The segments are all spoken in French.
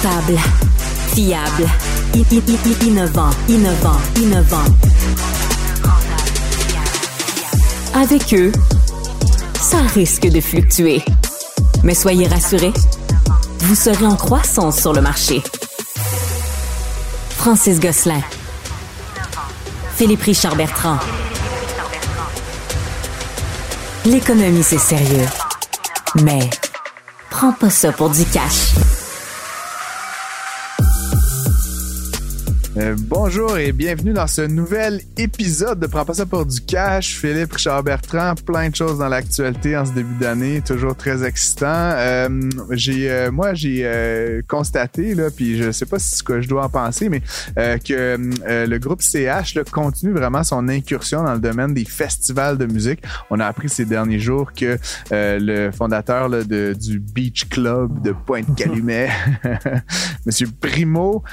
Rentable, fiable, innovant, innovant, innovant. Avec eux, ça risque de fluctuer. Mais soyez rassurés, vous serez en croissance sur le marché. Francis Gosselin. Philippe Richard Bertrand. L'économie, c'est sérieux. Mais prends pas ça pour du cash. Euh, bonjour et bienvenue dans ce nouvel épisode de Prends pas ça pour du cash. Philippe Richard Bertrand, plein de choses dans l'actualité en ce début d'année, toujours très excitant. Euh, j'ai, euh, moi, j'ai constaté là, puis je sais pas ce que je dois en penser, mais que le groupe CH là, continue vraiment son incursion dans le domaine des festivals de musique. On a appris ces derniers jours que le fondateur du Beach Club de Pointe-Calumet, Monsieur Primo,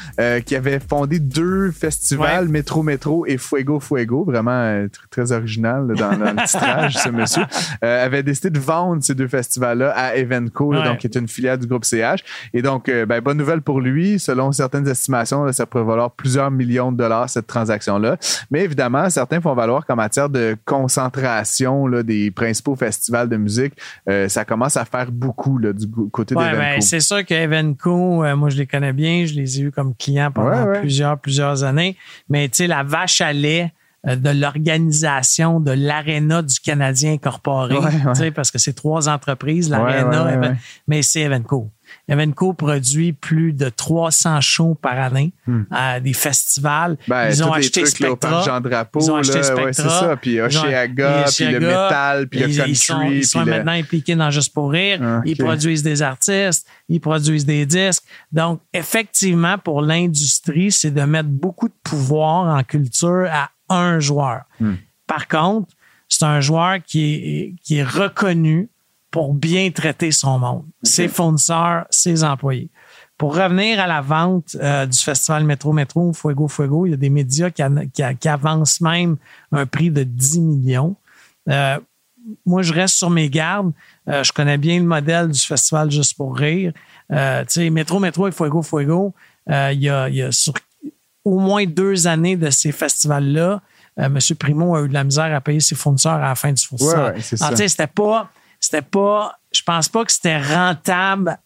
qui avait fondé deux festivals, Ouais. Métro Métro et Fuego Fuego, vraiment euh, tr- très original là, dans, dans le titrage, ce monsieur, euh, avait décidé de vendre ces deux festivals-là à Evenco, là, donc qui est une filiale du groupe CH. Et donc, euh, ben, bonne nouvelle pour lui. Selon certaines estimations, là, ça pourrait valoir plusieurs millions de dollars, cette transaction-là. Mais évidemment, certains font valoir qu'en matière de concentration là, des principaux festivals de musique, euh, ça commence à faire beaucoup là, du côté Ouais, d'Evenco. ben, c'est sûr que Evenco, euh, moi, je les connais bien. Je les ai eus comme clients pendant plusieurs, plusieurs années. Mais, tu sais, la vache à lait euh, de l'organisation de l'Arena du Canadien incorporé, Ouais, ouais. parce que c'est trois entreprises, l'Arena, mais c'est Evenco. Evenco produit plus de 300 shows par année à des festivals. Hmm. Ben, ils ont acheté Spectra. Jean-Drapeau, Ils ont acheté ouais, Spectra. c'est ça. Puis Oshéaga, et puis le métal, puis le country. ils sont, ils sont puis le- maintenant impliqués dans Juste pour rire. Ah, Ils produisent des artistes, ils produisent des disques. Donc, effectivement, pour l'industrie, c'est de mettre beaucoup de pouvoir en culture à un joueur. Hmm. Par contre, c'est un joueur qui est, qui est reconnu pour bien traiter son monde, ses fournisseurs, ses employés. Pour revenir à la vente euh, du festival Métro Métro, Fuego Fuego, il y a des médias qui, avancent même un prix de 10 millions. Euh, moi, je reste sur mes gardes. Euh, je connais bien le modèle du festival Juste pour rire. Euh, tu sais, Métro Métro et Fuego Fuego, euh, il y, a, il y a sur au moins deux années de ces festivals-là, M. Primo a eu de la misère à payer ses fournisseurs à la fin du fournisseur. Ouais, ouais, c'était pas, c'était pas, je pense pas que c'était rentable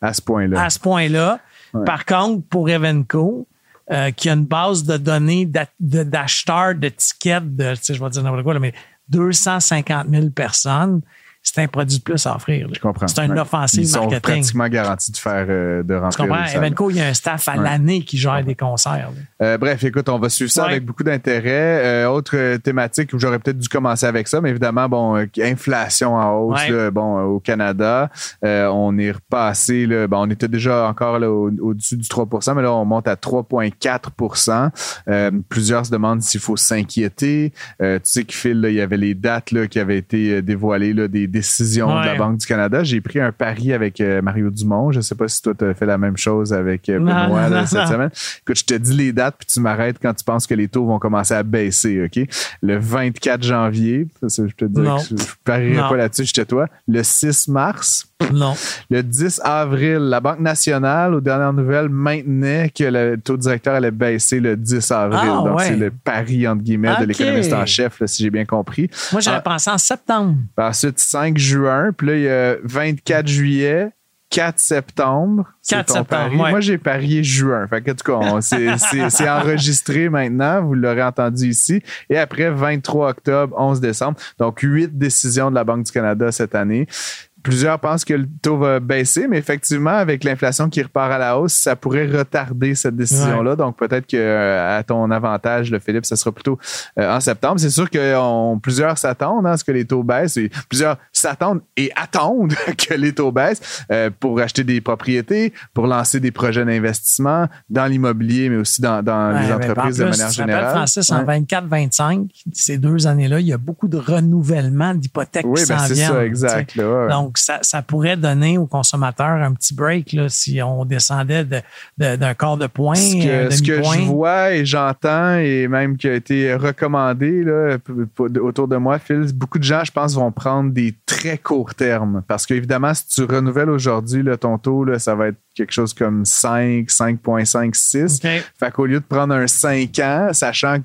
à ce point-là. à ce point-là. Ouais. Par contre, pour Evenco, euh, qui a une base de données d'acheteurs de tickets de, tu sais, je vais dire n'importe quoi, là, mais 250 000 personnes, c'est un produit de plus à offrir. là. Je comprends. C'est une offensive Ils sont marketing. pratiquement garantis de faire euh, de Tu remplir comprends? Evenco, il y a un staff à Ouais. l'année qui gère des concerts. Euh, bref, écoute, on va suivre ça Ouais. avec beaucoup d'intérêt. Euh, autre thématique où j'aurais peut-être dû commencer avec ça, mais évidemment, bon, inflation en hausse, là, bon, au Canada, on est repassé, là, bon, on était déjà encore au- au-dessus du 3% mais là, on monte à 3,4% euh, Plusieurs se demandent s'il faut s'inquiéter. Tu sais là, il y avait les dates là, qui avaient été dévoilées, là, des décisions de la. Banque du Canada. J'ai pris un pari avec euh, Mario Dumont. Je sais pas si toi, tu as fait la même chose avec euh, Non, Benoît là, non, cette non. semaine. Écoute, je te dis les dates, puis tu m'arrêtes quand tu penses que les taux vont commencer à baisser, OK? Le 24 janvier, ça, je te dis que je, je parierai pas là-dessus, je te toi. Le 6 mars, Non. le 10 avril, la Banque nationale, aux dernières nouvelles, maintenait que le taux directeur allait baisser le 10 avril. Ah, Donc, ouais. c'est le pari, entre guillemets, de l'économiste en chef, là, si j'ai bien compris. Moi, j'avais Ah. pensé en septembre. Ensuite, 5 juin, puis là, il y a 24 juillet, 4 septembre. c'est 4 ton septembre, pari. ouais. Moi, j'ai parié juin. Fait que, en tout cas, c'est enregistré maintenant. Vous l'aurez entendu ici. Et après, 23 octobre, 11 décembre. Donc, 8 décisions de la Banque du Canada cette année. Plusieurs pensent que le taux va baisser, mais effectivement, avec l'inflation qui repart à la hausse, ça pourrait retarder cette décision-là. Donc, peut-être que euh, à ton avantage, le Philippe, ça sera plutôt euh, en septembre. C'est sûr que on- plusieurs s'attendent hein, à ce que les taux baissent. Et plusieurs s'attendent et attendent que les taux baissent euh, pour acheter des propriétés, pour lancer des projets d'investissement dans l'immobilier, mais aussi dans, dans Ouais, les entreprises en de manière générale. Francis, en Ouais. 24-25, ces deux années-là, il y a beaucoup de renouvellement d'hypothèques Oui, qui ben s'en c'est ça, exact. là. Donc, Donc, ça, ça pourrait donner aux consommateurs un petit break là, si on descendait de- de- d'un quart de point, Ce que, ce que je vois et j'entends, et même qui a été recommandé là, autour de moi, Phil, beaucoup de gens, je pense, vont prendre des très courts termes. Parce qu'évidemment, si tu renouvelles aujourd'hui ton taux, là, ça va être quelque chose comme 5, 5,5, 6. OK. Fait qu'au lieu de prendre un 5 ans, sachant que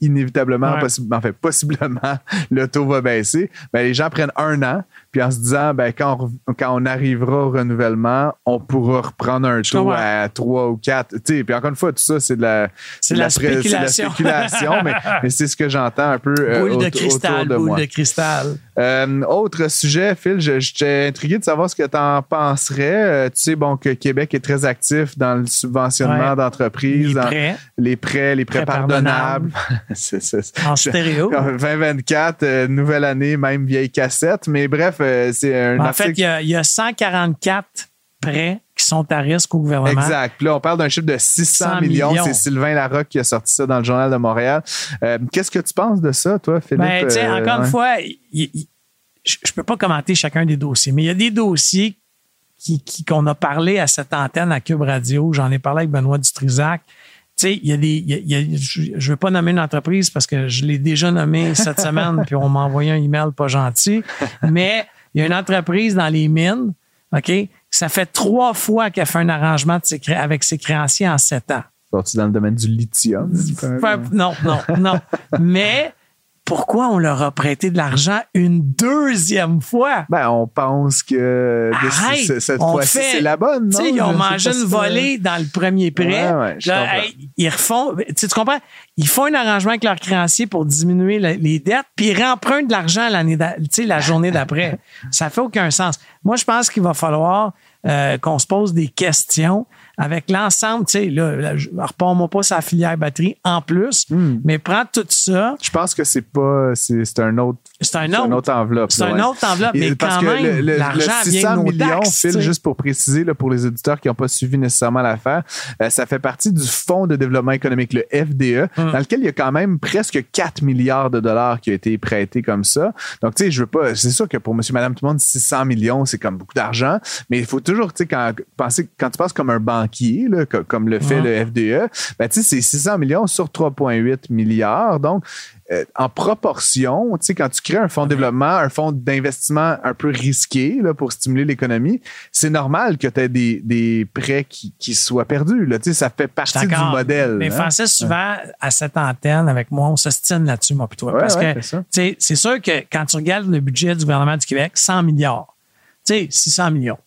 inévitablement, Ouais. possi- en fait, possiblement, le taux va baisser, ben, les gens prennent un an, puis en se disant, ben, quand, on, quand on arrivera au renouvellement, on pourra reprendre un Je taux comprends. à 3 ou 4. Tu sais, puis encore une fois, tout ça, c'est de la, C'est la de la spéculation. spéculation, mais, mais c'est ce que j'entends un peu euh, Boule de cristal, autour de boule moi. de cristal. Euh, autre sujet, Phil, je- j'étais intrigué de savoir ce que tu en penserais. Euh, tu sais, bon, que Québec est très actif dans le subventionnement Ouais. d'entreprises, Les dans prêts les prêts, les prêts, Prêts pardonnables. En stéréo. 2024, euh, nouvelle année, même vieille cassette. Mais bref, euh, c'est un En article. fait, il y, a, il y a 144 prêts qui sont à risque au gouvernement. Exact. Puis là, on parle d'un chiffre de 600 100 millions. millions. C'est Sylvain Larocque qui a sorti ça dans le Journal de Montréal. Euh, Qu'est-ce que tu penses de ça, toi, Philippe? Ben, encore ouais. une fois, je ne peux pas commenter chacun des dossiers, mais il y a des dossiers qui, qui- qu'on a parlé à cette antenne à Cube Radio. J'en ai parlé avec Benoît Dutrisac. Tu sais, il y a des. il y a- il y a- je ne veux pas nommer une entreprise parce que je l'ai déjà nommée cette semaine, puis on m'a envoyé un email pas gentil. Mais il y a une entreprise dans les mines, OK? Ça fait trois fois qu'elle fait un arrangement de ses cré- avec ses créanciers en sept ans. Sorti dans le domaine du lithium. Non, non, non. Mais pourquoi on leur a prêté de l'argent une deuxième fois? Ben, on pense que Arrête! cette fois-ci, c'est la bonne, non? Ils ont mangé une volée dans le premier prêt. Ouais, ouais, je Là, comprends. hey, ils refont, tu comprends? Ils font un arrangement avec leurs créanciers pour diminuer la- les dettes, puis ils rempruntent de l'argent l'année, la journée d'après. Ça fait aucun sens. Moi, je pense qu'il va falloir euh, qu'on se pose des questions avec l'ensemble, tu sais, là, là, repars-moi pas sa filière batterie en plus, Hmm. mais prends tout ça, Je pense que c'est pas. C'est un autre. c'est un autre. enveloppe. C'est là, une ouais. autre enveloppe, mais parce quand que même, l'argent vient 600 de nos millions, taxes, Phil, juste pour préciser là, pour les auditeurs qui n'ont pas suivi nécessairement l'affaire, euh, ça fait partie du Fonds de développement économique, le FDE, Hum. dans lequel il y a quand même presque 4 milliards de dollars qui ont été prêtés comme ça. Donc, tu sais, je veux pas. C'est sûr que pour monsieur, madame, tout le monde, 600 millions, c'est comme beaucoup d'argent, mais il faut toujours, tu sais, quand, penser, quand tu penses comme un banquier, là, co- comme le fait le FDE, ben, c'est 600 millions sur 3,8 milliards. Donc, euh, en proportion, quand tu crées un fonds de développement, un fonds d'investissement un peu risqué là, pour stimuler l'économie, c'est normal que tu aies des, des prêts qui, qui soient perdus. Là. Ça fait partie du modèle. Mais hein. Francis, souvent, à cette antenne, avec moi, on s'ostine là-dessus, moi, toi. Ouais, parce ouais, que, c'est sûr que quand tu regardes le budget du gouvernement du Québec, 100 milliards. Tu sais, 600 millions.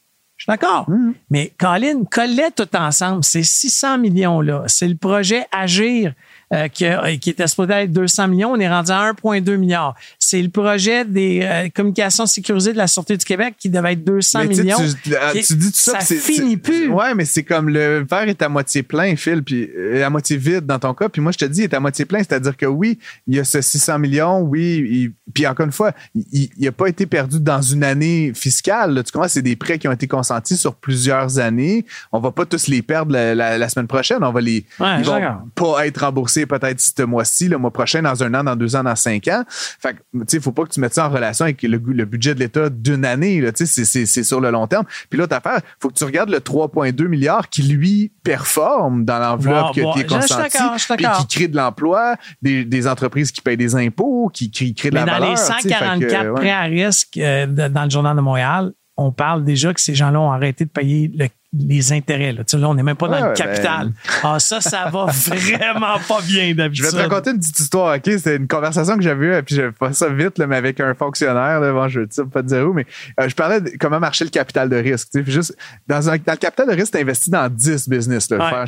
Je suis d'accord. Mm-hmm. Mais Colin, collait tout ensemble. Ces 600 millions-là, c'est le projet Agir euh, qui, a- qui était supposé être 200 millions. On est rendu à 1,2 milliard. C'est le projet des euh, communications sécurisées de la Sûreté du Québec qui devait être 200 Mais tu sais, millions. Tu, ah, tu dis tout ça, ça finit plus. Ouais, mais c'est comme le verre est à moitié plein, Phil, puis euh, à moitié vide dans ton cas. Puis moi, je te dis, il est à moitié plein, c'est-à-dire que oui, il y a ce 600 millions, oui, il- puis encore une fois, il n'a pas été perdu dans une année fiscale. là. Tu comprends, c'est des prêts qui ont été consentis sur plusieurs années. On va pas tous les perdre la, la- la semaine prochaine. On va les, Ouais, ils vont pas être remboursés peut-être ce mois-ci, le mois prochain, dans un an, dans deux ans, dans cinq ans. Fait que, tu sais, faut pas que tu mettes ça en relation avec le, le budget de l'État d'une année, là. Tu sais, c'est- sur le long terme. Puis l'autre affaire, faut que tu regardes le 3,2 milliards qui, lui, performe dans l'enveloppe été je suis consentie. Puis qui crée de l'emploi, des, des entreprises qui payent des impôts, qui, qui créent de Mais la dans valeur. les tu. Fait que, 144 ouais. prêts à risque euh, dans le Journal de Montréal, on parle déjà que ces gens-là ont arrêté de payer le- les intérêts. Là. Là, on n'est même pas dans Ouais, le ouais, capital. ben- Ah, ça, ça va vraiment pas bien Je d'habitude. vais te raconter une petite histoire, OK? C'était une conversation que j'avais eue, puis je fais ça vite, là, mais avec un fonctionnaire, là, bon, je ne sais pas te dire où, mais euh, je parlais de comment marchait le capital de risque. tu sais, puis juste, dans, un, dans le capital de risque, tu investis dans 10 business, là, Ouais, faire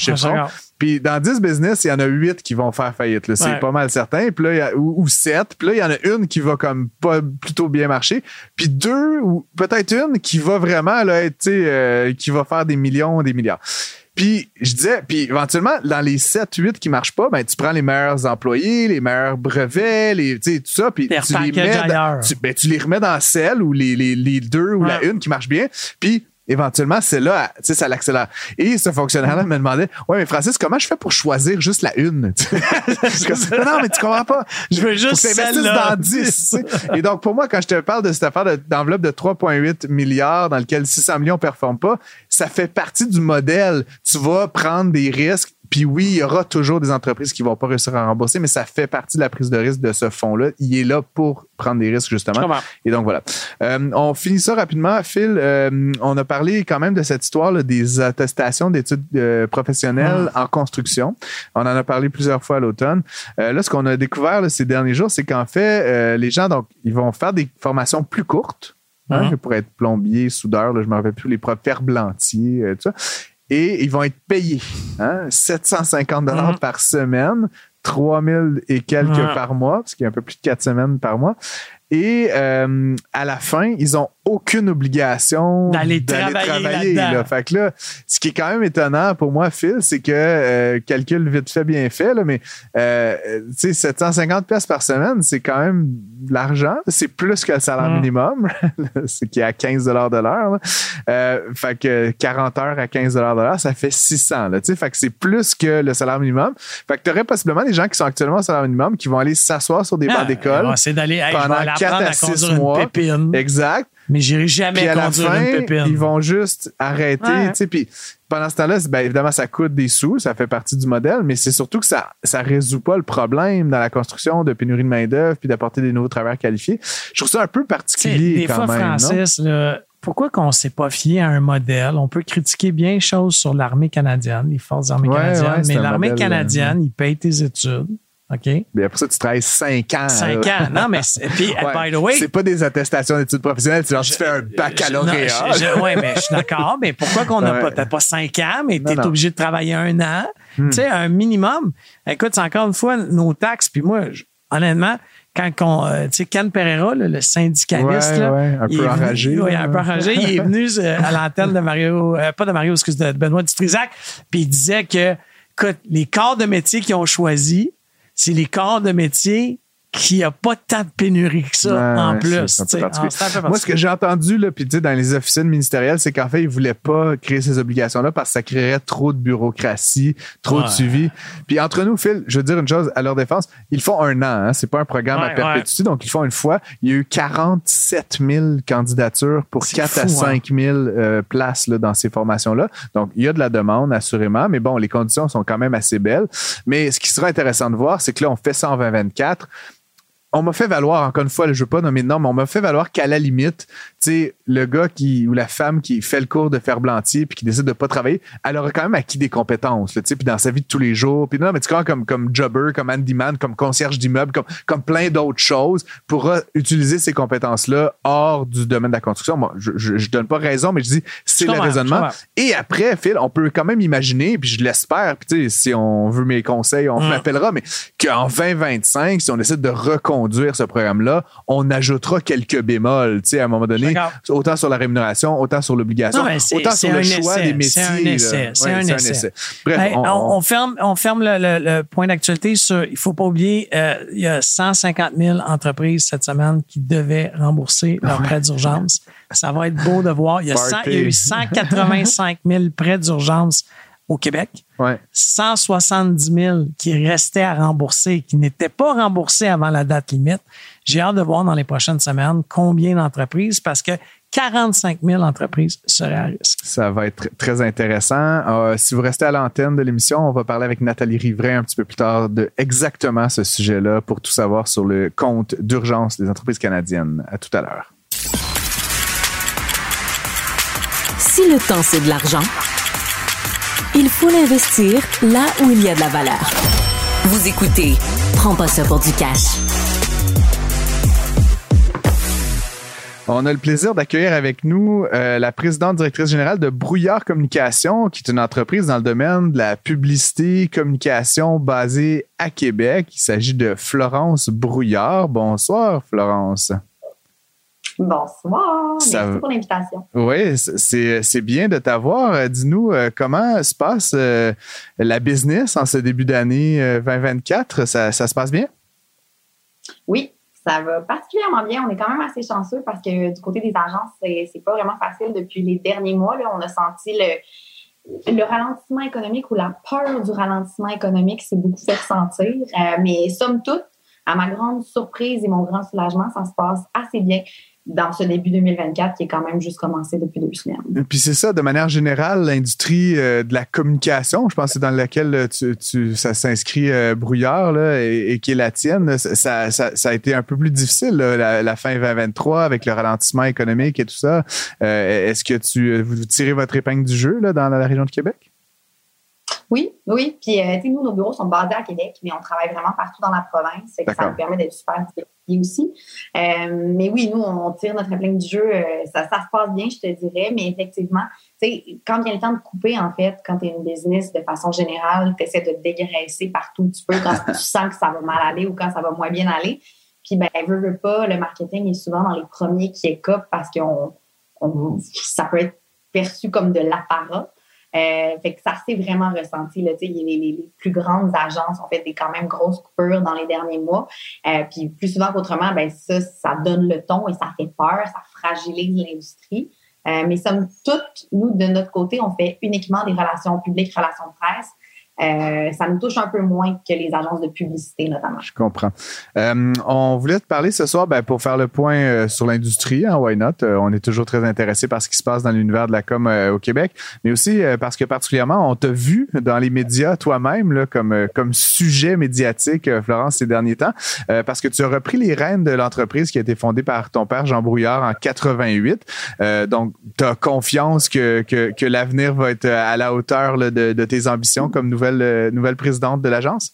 Puis dans 10 business, il y en a 8 qui vont faire faillite. là. C'est Ouais. pas mal certain. Puis là, il y a- ou, ou 7. Puis là, il y en a une qui va comme pas plutôt bien marcher. Puis deux, ou peut-être une qui va vraiment là, être, tu sais, euh, qui va faire des millions, des milliards. Puis je disais, puis éventuellement, dans les 7, 8 qui marchent pas, ben, tu prends les meilleurs employés, les meilleurs brevets, les, tu sais, tout ça, puis tu les mets dans, tu, ben, tu les remets dans celle ou les, les, les deux ou la une qui marche bien. Puis éventuellement, c'est là, tu sais, ça l'accélère. Et ce fonctionnaire-là me demandait, ouais, mais Francis, comment je fais pour choisir juste la une? non, mais tu comprends pas. Je veux juste celle-là. dans 10. Et donc, pour moi, quand je te parle de cette affaire d'enveloppe de, 3,8 milliards dans lequel 600 millions ne performent pas, ça fait partie du modèle. Tu vas prendre des risques puis oui, il y aura toujours des entreprises qui vont pas réussir à rembourser, mais ça fait partie de la prise de risque de ce fonds-là. Il est là pour prendre des risques, justement. Et donc, voilà. Euh, on finit ça rapidement. Phil, euh, on a parlé quand même de cette histoire là, des attestations d'études euh, professionnelles en construction. On en a parlé plusieurs fois à l'automne. là, ce qu'on a découvert ces derniers jours, c'est qu'en fait, les gens, donc, ils vont faire des formations plus courtes. Hein, pour être plombier, soudeur, là, je me rappelle plus, les profs ferblantiers, tout ça et ils vont être payés. Hein? 750 dollars mhm. par semaine, 3000 et quelques par mois, parce qu'il y a un peu plus de 4 semaines par mois. Et euh, à la fin, ils ont aucune obligation d'aller travailler. là. Fait que là, ce qui est quand même étonnant pour moi, Phil, c'est que euh, calcul vite fait, bien fait, là, mais euh, tu sais, 750 pièces par semaine, c'est quand même de l'argent. C'est plus que le salaire mm. minimum, ce qui est à 15 de l'heure. Euh, fait que 40 heures à 15 de l'heure, ça fait 600. Là, fait que c'est plus que le salaire minimum. Fait que tu aurais possiblement des gens qui sont actuellement au salaire minimum qui vont aller s'asseoir sur des bancs ah, d'école. Pendant 4 à 6 mois. Exact. Mais j'irai jamais puis à la fin, une pépine. Ils vont juste arrêter. Puis pendant ce temps-là, ben, évidemment, ça coûte des sous, ça fait partie du modèle, mais c'est surtout que ça ne résout pas le problème dans la construction de pénurie de main-d'œuvre puis d'apporter des nouveaux travailleurs qualifiés. Je trouve ça un peu particulier. des quand fois, même, Francis, pourquoi qu'on ne s'est pas fié à un modèle? On peut critiquer bien les choses sur l'armée canadienne, les forces armées canadiennes, mais l'armée euh, canadienne, il paye tes études OK? Mais après ça, tu travailles cinq ans. Cinq ans. Non, mais puis, by the way. C'est pas des attestations d'études professionnelles. Tu, genre, tu fais un baccalauréat. Oui, mais je suis d'accord. Mais pourquoi qu'on n'a pas, peut pas cinq ans, mais tu es obligé de travailler un an? Hmm. Tu sais, un minimum. Écoute, c'est encore une fois nos taxes. Puis moi, honnêtement, quand on, euh, tu sais, Ken Pereira, le syndicaliste, là, un peu enragé. Oui, un peu enragé. il est venu euh, à l'antenne de Mario, euh, pas de Mario, excuse, de Benoît Dutrisac, puis il disait que, écoute, les corps de métier qu'ils ont choisis, c'est les corps de métier qu'il n'y a pas tant de pénurie que ça en plus. Moi, ce que j'ai entendu là, puis dans les officines ministérielles, c'est qu'en fait, ils ne voulaient pas créer ces obligations-là parce que ça créerait trop de bureaucratie, trop de suivi. Puis entre nous, Phil, je veux dire une chose à leur défense, ils font un an, hein, c'est pas un programme à perpétuité, donc ils font une fois. Il y a eu 47 000 candidatures pour 4 à 5 000 hein. euh, places là, dans ces formations-là. Donc, il y a de la demande, assurément, mais bon, les conditions sont quand même assez belles. Mais ce qui sera intéressant de voir, c'est que là, on fait ça en 2024 on m'a fait valoir, encore une fois, je ne veux pas nommer de nom, mais on m'a fait valoir qu'à la limite, sais, le gars qui ou la femme qui fait le cours de ferblantier puis qui décide de pas travailler, elle aura quand même acquis des compétences, tu sais, puis dans sa vie de tous les jours. Puis non, mais tu vois, comme, comme jobber, comme handyman, comme concierge d'immeuble, comme, comme plein d'autres choses, pourra utiliser ces compétences-là hors du domaine de la construction. Moi, je, je, donne pas raison, mais je dis, c'est le raisonnement. Et après, Phil, on peut quand même imaginer, puis je l'espère, puis tu sais, si on veut mes conseils, on m'appellera, mais qu'en 2025, si on décide de reconduire ce programme-là, on ajoutera quelques bémols, tu sais, à un moment donné, autant sur la rémunération, autant sur l'obligation, autant sur le choix des métiers. C'est un essai. C'est un, essai. Bref, on, ferme, on ferme le, point d'actualité sur, il faut pas oublier, euh, il y a 150 000 entreprises cette semaine qui devaient rembourser leurs prêts d'urgence. Ça va être beau de voir. Il y a, il y a eu 185 000 prêts d'urgence au Québec. Ouais. 170 000 qui restaient à rembourser, qui n'étaient pas remboursés avant la date limite. J'ai hâte de voir dans les prochaines semaines combien d'entreprises, parce que 45 000 entreprises seraient à risque. Ça va être très intéressant. Euh, si vous restez à l'antenne de l'émission, on va parler avec Nathalie Rivray un petit peu plus tard de exactement ce sujet-là pour tout savoir sur le compte d'urgence des entreprises canadiennes. À tout à l'heure. Si le temps, c'est de l'argent, il faut l'investir là où il y a de la valeur. Vous écoutez, prends pas ça pour du cash. On a le plaisir d'accueillir avec nous euh, la présidente directrice générale de Brouillard Communication, qui est une entreprise dans le domaine de la publicité communication basée à Québec. Il s'agit de Florence Brouillard. Bonsoir, Florence. Bonsoir. Merci pour l'invitation. Oui, c'est bien de t'avoir. Dis-nous euh, comment se passe euh, la business en ce début d'année 2024. Ça, ça se passe bien? Oui, Ça va particulièrement bien. On est quand même assez chanceux parce que du côté des agences, c'est, pas vraiment facile depuis les derniers mois. Là, on a senti le, le ralentissement économique ou la peur du ralentissement économique s'est beaucoup fait ressentir. Euh, mais somme toute, à ma grande surprise et mon grand soulagement, ça se passe assez bien dans ce début 2024 qui est quand même juste commencé depuis deux semaines. Puis c'est ça, de manière générale, l'industrie euh, de la communication, je pense c'est dans laquelle euh, tu, tu, ça s'inscrit euh, brouillard là, et, qui est la tienne, ça, ça, ça, a été un peu plus difficile la, la, fin 2023 avec le ralentissement économique et tout ça. Est-ce que tu vous tirez votre épingle du jeu là, dans la région de Québec? Oui, oui. Puis, euh, nous, nos bureaux sont basés à Québec, mais on travaille vraiment partout dans la province. ça nous permet d'être super diversifiés aussi. Euh, mais oui, nous, on tire notre épingle du jeu. Euh, ça, ça se passe bien, je te dirais. Mais effectivement, tu sais, quand vient le temps de couper, en fait, quand tu es une business de façon générale, tu essaies de dégraisser partout où tu peux quand tu sens que ça va mal aller ou quand ça va moins bien aller. Puis, ben, veut, veut pas, le marketing est souvent dans les premiers qui écopent parce que ça peut être perçu comme de l'apparat. Euh, fait que ça s'est vraiment ressenti. Là, les, les, plus grandes agences ont fait des quand même grosses coupures dans les derniers mois. Euh, puis plus souvent qu'autrement, ben ça, ça donne le ton et ça fait peur, ça fragilise l'industrie. Euh, mais somme toute, nous, de notre côté, on fait uniquement des relations publiques, relations presse. Euh, ça nous touche un peu moins que les agences de publicité, notamment. Je comprends. Euh, on voulait te parler ce soir ben, pour faire le point euh, sur l'industrie, hein, why not? on est toujours très intéressé par ce qui se passe dans l'univers de la com au Québec, mais aussi parce que particulièrement, on t'a vu dans les médias toi-même comme, comme sujet médiatique, Florence, ces derniers temps, parce que tu as repris les rênes de l'entreprise qui a été fondée par ton père, Jean Brouillard, en 88. donc, tu as confiance que, que, que l'avenir va être à la hauteur là, de, de tes ambitions comme nouvelle euh, nouvelle, présidente de l'agence?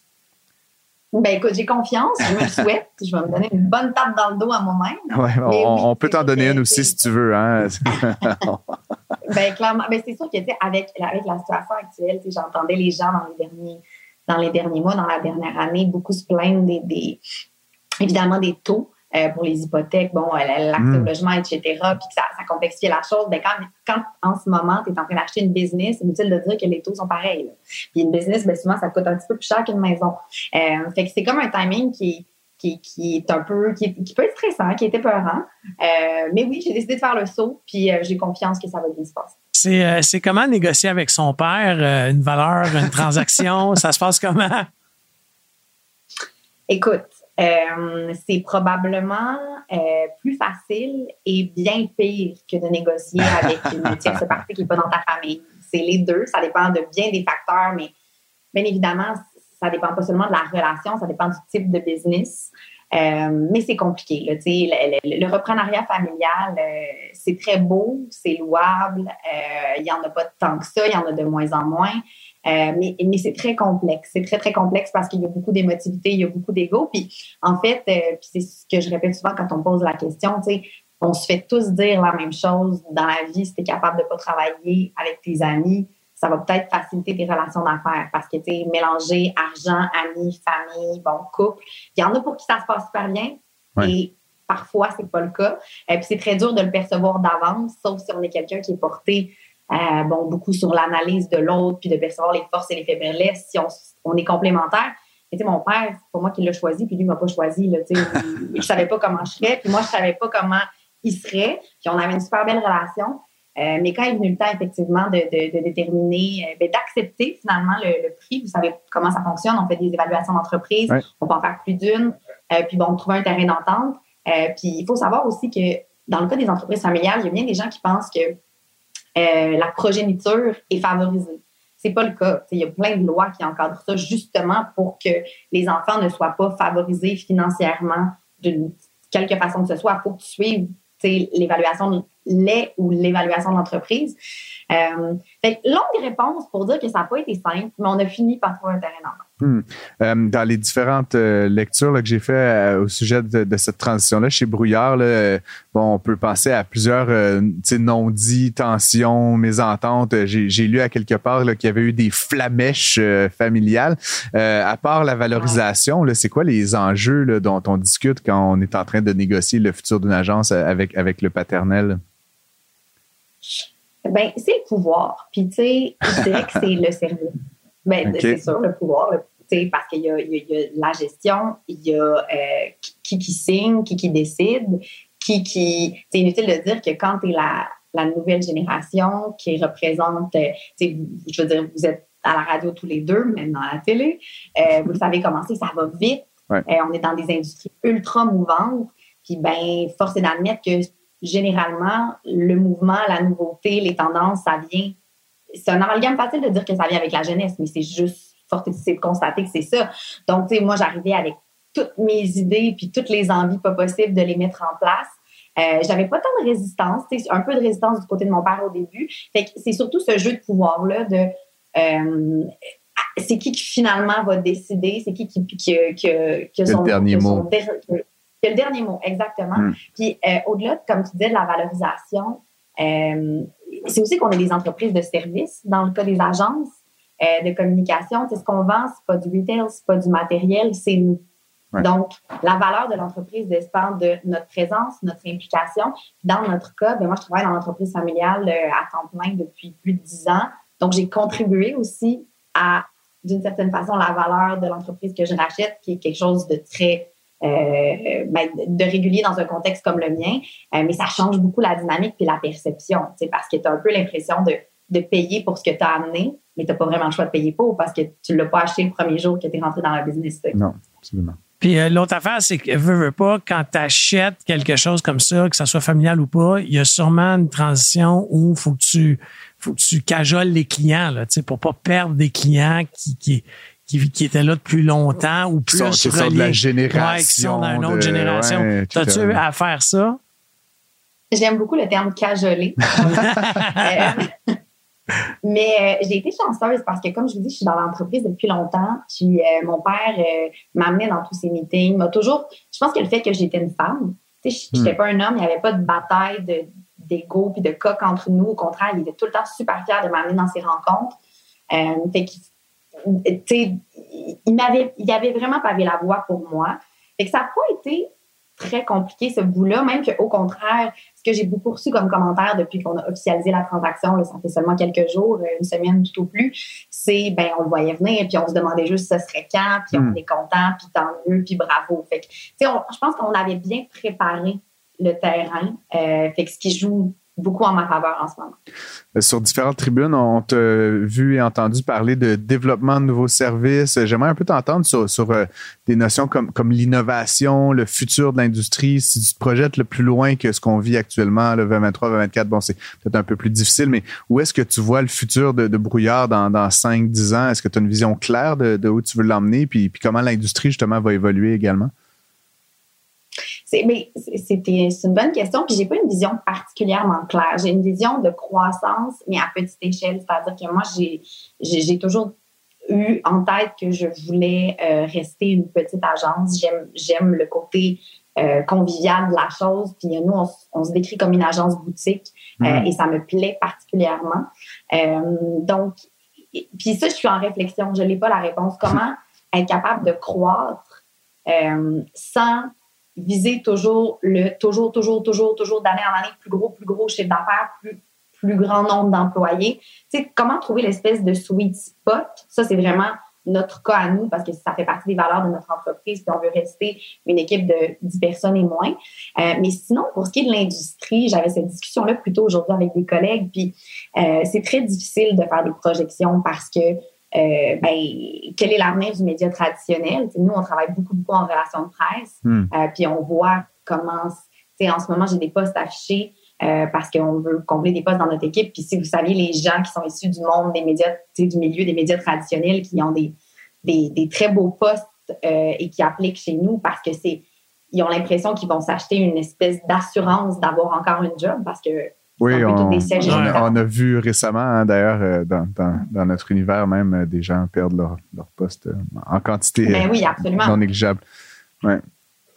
Ben écoute, j'ai confiance, je me le souhaite. je vais me donner une bonne tape dans le dos à moi-même. Ouais, on, peut t'en donner une aussi si tu veux. Hein? ben clairement, ben, c'est sûr que avec, avec la situation actuelle, j'entendais les gens dans les derniers dans les derniers mois, dans la dernière année, beaucoup se plaindre des évidemment des taux. Euh, pour les hypothèques, bon, l'accès au hmm. logement, etc., puis que ça, ça complexifiait la chose. Ben, quand, quand en ce moment, tu es en train d'acheter une business, c'est inutile de dire que les taux sont pareils. Puis une business, ben, souvent, ça coûte un petit peu plus cher qu'une maison. Euh, fait que c'est comme un timing qui, qui, qui, est un peu, qui, qui, peut être stressant, qui est épeurant. Euh, mais oui, j'ai décidé de faire le saut, puis euh, j'ai confiance que ça va bien se passer. C'est, euh, c'est comment négocier avec son père une valeur, une transaction? ça se passe comment? Écoute, euh, c'est probablement euh, plus facile et bien pire que de négocier avec une tierce partie qui n'est pas dans ta famille. C'est les deux, ça dépend de bien des facteurs, mais bien évidemment, ça dépend pas seulement de la relation, ça dépend du type de business. Euh, mais c'est compliqué. Là, le, le, le reprenariat familial, c'est très beau, c'est louable. Il n'y en a pas tant que ça, il y en a de moins en moins. Euh, mais, mais c'est très complexe. C'est très, très complexe parce qu'il y a beaucoup d'émotivité, il y a beaucoup d'ego. Puis, en fait, euh, puis c'est ce que je répète souvent quand on pose la question, tu sais, on se fait tous dire la même chose dans la vie. Si tu es capable de pas travailler avec tes amis, ça va peut-être faciliter tes relations d'affaires parce que, tu sais, mélanger argent, amis, famille, bon, couple, il y en a pour qui ça se passe super bien. Et parfois, c'est pas le cas. Et puis, c'est très dur de le percevoir d'avance, sauf si on est quelqu'un qui est porté euh, bon, beaucoup sur l'analyse de l'autre, puis de percevoir les forces et les faiblesses, si on, on est complémentaires. Et tu sais, mon père, c'est pas moi qui l'a choisi, puis lui m'a pas choisi. Là, tu sais, je savais pas comment je serais, puis moi, je savais pas comment il serait. Puis on avait une super belle relation. Euh, mais quand est venu le temps, effectivement, de, de, de déterminer, euh, ben, d'accepter finalement le, prix, vous savez comment ça fonctionne. On fait des évaluations d'entreprise, on peut en faire plus d'une. Euh, puis bon, trouver un terrain d'entente. Euh, puis il faut savoir aussi que dans le cas des entreprises familiales, il y a bien des gens qui pensent que euh, la progéniture est favorisée. C'est pas le cas. Il y a plein de lois qui encadrent ça justement pour que les enfants ne soient pas favorisés financièrement d'une quelque façon que ce soit. Il faut que tu suives l'évaluation de lait ou l'évaluation de l'entreprise. Euh, longue réponse pour dire que ça n'a pas été simple, mais on a fini par trouver un terrain d'entente. Hmm. Euh, dans les différentes euh, lectures que j'ai fait euh, au sujet de, cette transition-là chez Brouillard, bon, on peut penser à plusieurs non-dits, tensions, mésententes. J'ai lu à quelque part qu'il y avait eu des flamèches familiales. à part la valorisation, c'est quoi les enjeux dont on discute quand on est en train de négocier le futur d'une agence avec, avec le paternel? Ben, c'est le pouvoir. Puis, tu sais, je dirais que c'est le service. Ben, c'est sûr, le pouvoir, parce qu'il y, a, la gestion, il y a euh, qui qui signe, qui qui décide, qui qui. C'est inutile de dire que quand tu es la, la nouvelle génération qui représente, je veux dire, vous êtes à la radio tous les deux, même dans la télé, euh, vous savez comment c'est, ça va vite. Euh, on est dans des industries ultra mouvantes. Puis, ben, force est d'admettre que généralement, le mouvement, la nouveauté, les tendances, ça vient. C'est un amalgame facile de dire que ça vient avec la jeunesse, mais c'est juste fort de constater que c'est ça. Donc, tu sais, moi, j'arrivais avec toutes mes idées puis toutes les envies pas possibles de les mettre en place. Euh, j'avais pas tant de résistance, un peu de résistance du côté de mon père au début. Fait que c'est surtout ce jeu de pouvoir là de euh, c'est qui qui finalement va décider, c'est qui qui, qui, qui, qui a son, le dernier mot. Le dernier mot, exactement. Hmm. Puis euh, au-delà, comme tu disais, de la valorisation, euh, c'est aussi qu'on est des entreprises de services. Dans le cas des agences de communication, c'est ce qu'on vend, c'est pas du retail, c'est pas du matériel, c'est nous. Donc, la valeur de l'entreprise dépend de notre présence, notre implication. Dans notre cas, ben moi, je travaille dans l'entreprise familiale à temps plein depuis plus de dix ans. Donc, j'ai contribué aussi à, d'une certaine façon, la valeur de l'entreprise que je rachète, qui est quelque chose de très euh, ben, de régulier dans un contexte comme le mien, euh, mais ça change beaucoup la dynamique et la perception, parce que tu as un peu l'impression de, de payer pour ce que tu as amené, mais tu n'as pas vraiment le choix de payer pour parce que tu ne l'as pas acheté le premier jour que tu es rentré dans la business. Non, absolument. Puis euh, l'autre affaire, c'est que veux, veux pas, quand tu achètes quelque chose comme ça, que ça soit familial ou pas, il y a sûrement une transition où faut que tu faut que tu cajoles les clients là, pour pas perdre des clients qui, qui qui, qui étaient là depuis longtemps ou plus qui sont, de la génération. Ouais, qui sont dans une autre génération. T'as-tu à faire ça? J'aime beaucoup le terme cajoler. Euh, mais euh, j'ai été chanceuse parce que, comme je vous dis, je suis dans l'entreprise depuis longtemps. Puis euh, mon père euh, m'amenait dans tous ses meetings. M'a toujours. Je pense que le fait que j'étais une femme, tu sais, j'étais hmm. pas un homme, il n'y avait pas de bataille de, d'ego puis de coq entre nous. Au contraire, il était tout le temps super fier de m'amener dans ses rencontres. fait sais, il m'avait, il avait vraiment pavé la voie pour moi. Fait que ça n'a pas été très compliqué ce bout-là, même qu'au contraire, ce que j'ai beaucoup reçu comme commentaire depuis qu'on a officialisé la transaction, ça fait seulement quelques jours, euh, une semaine tout au plus, c'est ben on le voyait venir, puis on se demandait juste ce serait quand, puis on hmm. est content, puis tant mieux, puis bravo. Fait que, je pense qu'on avait bien préparé le terrain. Euh, fait que ce qui joue beaucoup en ma faveur en ce moment. Euh, sur différentes tribunes, on t'a vu et entendu parler de développement de nouveaux services. J'aimerais un peu t'entendre sur, euh, des notions comme, l'innovation, le futur de l'industrie. Si tu te projettes le plus loin que ce qu'on vit actuellement, le 2023, 2024, bon, c'est peut-être un peu plus difficile, mais où est-ce que tu vois le futur de, Brouillard dans, dans 5-10 ans? Est-ce que tu as une vision claire de, de où tu veux l'emmener? Puis, puis comment l'industrie, justement, va évoluer également? C'est une bonne question, puis j'ai pas une vision particulièrement claire. J'ai une vision de croissance, mais à petite échelle. C'est-à-dire que moi, j'ai toujours eu en tête que je voulais euh, rester une petite agence. J'aime le côté euh, convivial de la chose. Puis nous, on, se décrit comme une agence boutique euh, mm. et ça me plaît particulièrement. donc, puis ça, je suis en réflexion. Je n'ai pas la réponse. Comment être capable de croître sans viser toujours le toujours, toujours, toujours, toujours d'année en année plus gros, plus gros chiffre d'affaires, plus, plus grand nombre d'employés. Tu sais, comment trouver l'espèce de sweet spot? Ça, c'est vraiment notre cas à nous parce que ça fait partie des valeurs de notre entreprise puis on veut rester une équipe de 10 personnes et moins. Euh, mais sinon, pour ce qui est de l'industrie, j'avais cette discussion-là plutôt aujourd'hui avec des collègues puis euh, c'est très difficile de faire des projections parce que euh, ben, quel est l'avenir du média traditionnel? nous, on travaille beaucoup, beaucoup en relation de presse, hmm. euh, puis on voit comment, en ce moment, j'ai des postes affichés euh, parce qu'on veut combler des postes dans notre équipe. Puis si vous saviez, les gens qui sont issus du monde des médias, du milieu des médias traditionnels, qui ont des, des, des très beaux postes et qui appliquent chez nous parce que c'est ils ont l'impression qu'ils vont s'acheter une espèce d'assurance d'avoir encore une job parce que oui, on, on, a, vu récemment, hein, d'ailleurs, euh, dans, dans, notre univers même, euh, des gens perdre leur, leur poste euh, en quantité ben oui, non négligeable. Ouais.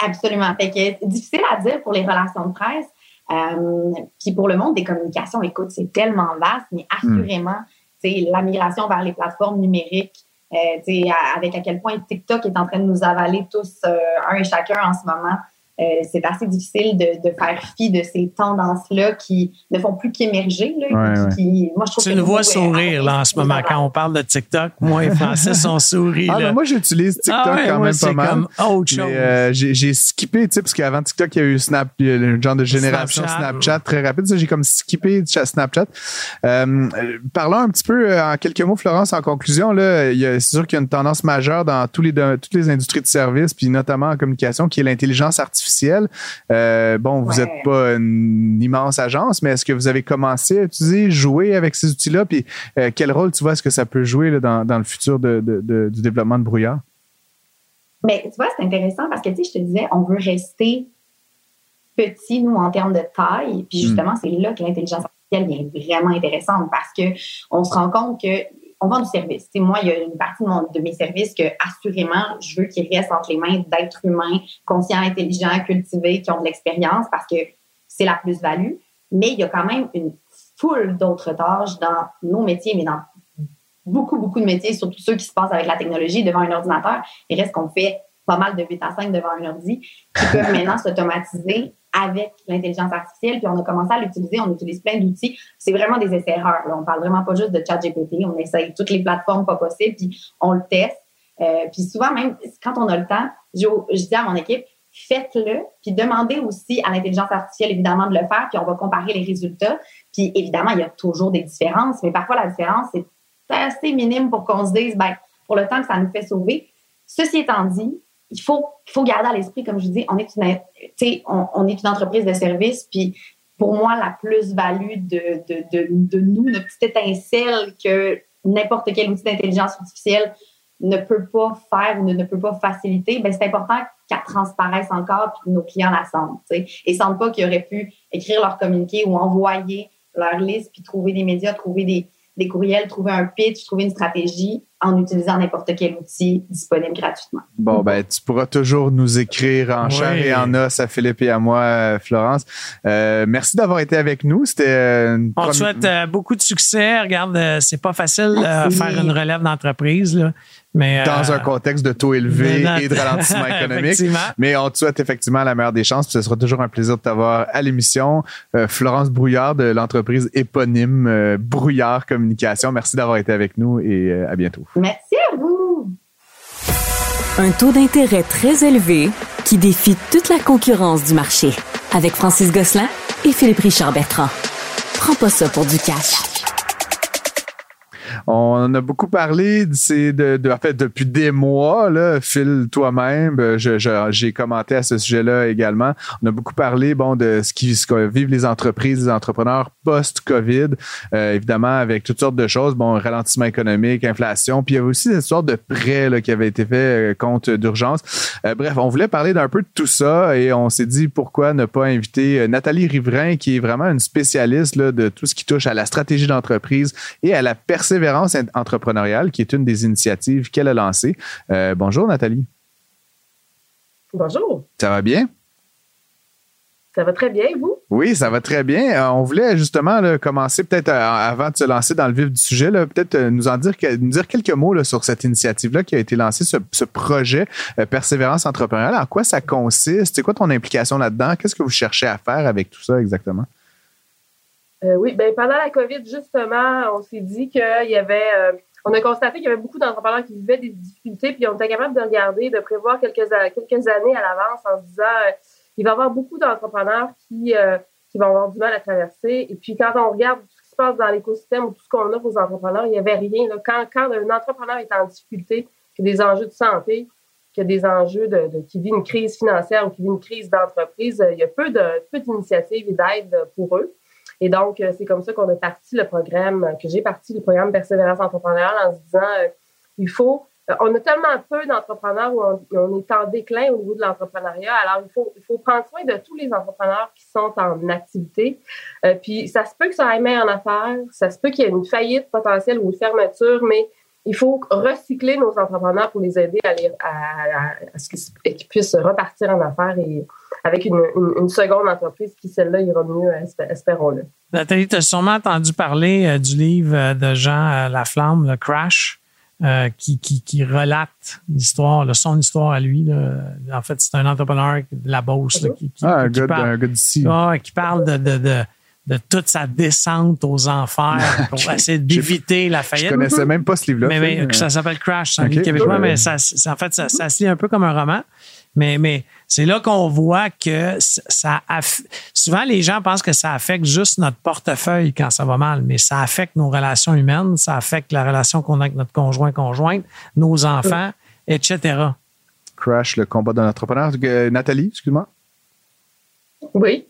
Absolument. Fait que, difficile à dire pour les relations de presse. Euh, puis pour le monde des communications, écoute, c'est tellement vaste, mais hmm. assurément, c'est la migration vers les plateformes numériques, euh, avec à quel point TikTok est en train de nous avaler tous un et chacun en ce moment. Euh, c'est assez difficile de, de, faire fi de ces tendances-là qui ne font plus qu'émerger. Ouais, qui, moi, je trouve tu le vois sourire là, en ce moment quand on parle de TikTok. Moi, les Français sont souris. Ah, moi, j'utilise TikTok ah quand même pas mal. Comme autre chose. Euh, j'ai skippé, tu sais, parce qu'avant TikTok, il y a eu Snap, il y a le genre de génération Snapchat, très rapide. J'ai comme skippé Snapchat. Euh, parlons un petit peu en quelques mots, Florence, en conclusion. Là, c'est sûr qu'il y a une tendance majeure dans tous les, toutes les industries de services, puis notamment en communication, qui est l'intelligence artificielle euh, bon, vous n'êtes pas une immense agence, mais est-ce que vous avez commencé à utiliser, jouer avec ces outils-là? Puis euh, quel rôle tu vois est-ce que ça peut jouer dans, le futur du développement de brouillard? Mais tu vois, c'est intéressant parce que tu sais, je te disais, on veut rester petit, nous, en termes de taille. Puis hmm. justement, c'est là que l'intelligence artificielle est vraiment intéressante parce qu'on se rend compte que on vend du service. moi, il y a une partie de, mes services que, assurément, je veux qu'ils restent entre les mains d'êtres humains, conscients, intelligents, cultivés, qui ont de l'expérience parce que c'est la plus-value. Mais il y a quand même une foule d'autres tâches dans nos métiers, mais dans beaucoup, beaucoup de métiers, surtout ceux qui se passent avec la technologie devant un ordinateur. Il reste qu'on fait pas mal de 8 à 5 devant un ordi qui peuvent maintenant s'automatiser avec l'intelligence artificielle, puis on a commencé à l'utiliser, on utilise plein d'outils. C'est vraiment des essais-erreurs. On parle vraiment pas juste de ChatGPT, on essaye toutes les plateformes pas possibles, puis on le teste. Euh, puis souvent, même quand on a le temps, je, dis à mon équipe, faites-le, puis demandez aussi à l'intelligence artificielle, évidemment, de le faire, puis on va comparer les résultats. Puis évidemment, il y a toujours des différences, mais parfois la différence est assez minime pour qu'on se dise, ben, pour le temps que ça nous fait sauver. Ceci étant dit, il faut, faut garder à l'esprit, comme je dis, on est une, on, est une entreprise de service, puis pour moi, la plus-value de, de, de, de, nous, notre petite étincelle que n'importe quel outil d'intelligence artificielle ne peut pas faire ou ne, peut pas faciliter, ben c'est important qu'elle transparaisse encore puis que nos clients la sentent. Et Et sentent pas qu'ils auraient pu écrire leur communiqué ou envoyer leur liste puis trouver des médias, trouver des, des courriels, trouver un pitch, trouver une stratégie en utilisant n'importe quel outil disponible gratuitement. Bon, ben, tu pourras toujours nous écrire en chair et en os à Philippe et à moi, euh, Florence. Euh, merci d'avoir été avec nous. C'était euh, On te souhaite beaucoup de succès. Regarde, c'est pas facile de faire une relève d'entreprise. Là dans un contexte de taux élevé et de ralentissement économique. mais on te souhaite effectivement la meilleure des chances. ce sera toujours un plaisir de t'avoir à l'émission. Florence Brouillard de l'entreprise éponyme Brouillard Communication. Merci d'avoir été avec nous et à bientôt. Merci à vous. Un taux d'intérêt très élevé qui défie toute la concurrence du marché. Avec Francis Gosselin et Philippe Richard Bertrand. Prends pas ça pour du cash. On a beaucoup parlé depuis des mois, Phil, toi-même, euh, j'ai commenté à ce sujet-là également. On a beaucoup parlé, bon, de ce qui vivent les entreprises, les entrepreneurs post-COVID, euh, évidemment, avec toutes sortes de choses, bon, ralentissement économique, inflation, puis il y avait aussi cette sorte de prêt là, qui avait été fait euh, compte d'urgence. bref, on voulait parler d'un peu de tout ça et on s'est dit pourquoi ne pas inviter Nathalie Riverain, qui est vraiment une spécialiste de tout ce qui touche à la stratégie d'entreprise et à la persévérance entrepreneuriale, qui est une des initiatives qu'elle a lancées. Euh, bonjour, Nathalie. Bonjour. Ça va bien? Ça va très bien, vous? Oui, ça va très bien. Euh, on voulait justement commencer peut-être euh, avant de se lancer dans le vif du sujet, peut-être nous en dire, nous dire quelques mots sur cette initiative-là qui a été lancée, ce, projet Persévérance entrepreneuriale. En quoi ça consiste? C'est quoi ton implication là-dedans? Qu'est-ce que vous cherchez à faire avec tout ça exactement? Euh, oui, ben pendant la COVID, justement, on s'est dit qu'il y avait, euh, on a constaté qu'il y avait beaucoup d'entrepreneurs qui vivaient des difficultés, puis on était capable de regarder, de prévoir quelques, quelques années à l'avance en se disant, euh, il va y avoir beaucoup d'entrepreneurs qui, qui vont avoir du mal à traverser. Et puis quand on regarde tout ce qui se passe dans l'écosystème ou tout ce qu'on offre aux entrepreneurs, il n'y avait rien. Quand, un entrepreneur est en difficulté, qu'il y a des enjeux de santé, qu'il y a des enjeux de, qui vit une crise financière ou qui vit une crise d'entreprise, il y a peu de peu d'initiatives et d'aides pour eux. Et donc, euh, c'est comme ça qu'on a parti le programme, que j'ai parti le programme Persévérance entrepreneuriale en se disant, euh, il faut, euh, on a tellement peu d'entrepreneurs où on, est en déclin au niveau de l'entrepreneuriat. Alors, il faut, il faut prendre soin de tous les entrepreneurs qui sont en activité. puis, ça se peut que ça aille en affaires, ça se peut qu'il y ait une faillite potentielle ou une fermeture, mais il faut recycler nos entrepreneurs pour les aider à, à, ce qu'ils puissent repartir en affaires et avec une, seconde entreprise qui, celle-là, ira mieux, espérons-le. Nathalie, tu as sûrement entendu parler euh, du livre euh, de Jean euh, Laflamme, Le Crash. euh, qui, qui, qui relate l'histoire, son histoire à lui. Là. En fait, c'est un entrepreneur de la Beauce là, qui, Ah, parle, qui parle de, de, de, de toute sa descente aux enfers pour essayer d'éviter la Je faillite. connaissais même pas ce livre-là. Mais, mais Phil, ça s'appelle Crash, c'est un livre québécois, mais ça, en fait, ça, ça se lit un peu comme un roman. Mais, mais c'est là qu'on voit que ça aff- souvent les gens pensent que ça affecte juste notre portefeuille quand ça va mal, mais ça affecte nos relations humaines, ça affecte la relation qu'on a avec notre conjoint, conjointe, nos enfants, etc. Crash, le combat d'un entrepreneur. Euh, Nathalie, excuse-moi. Oui.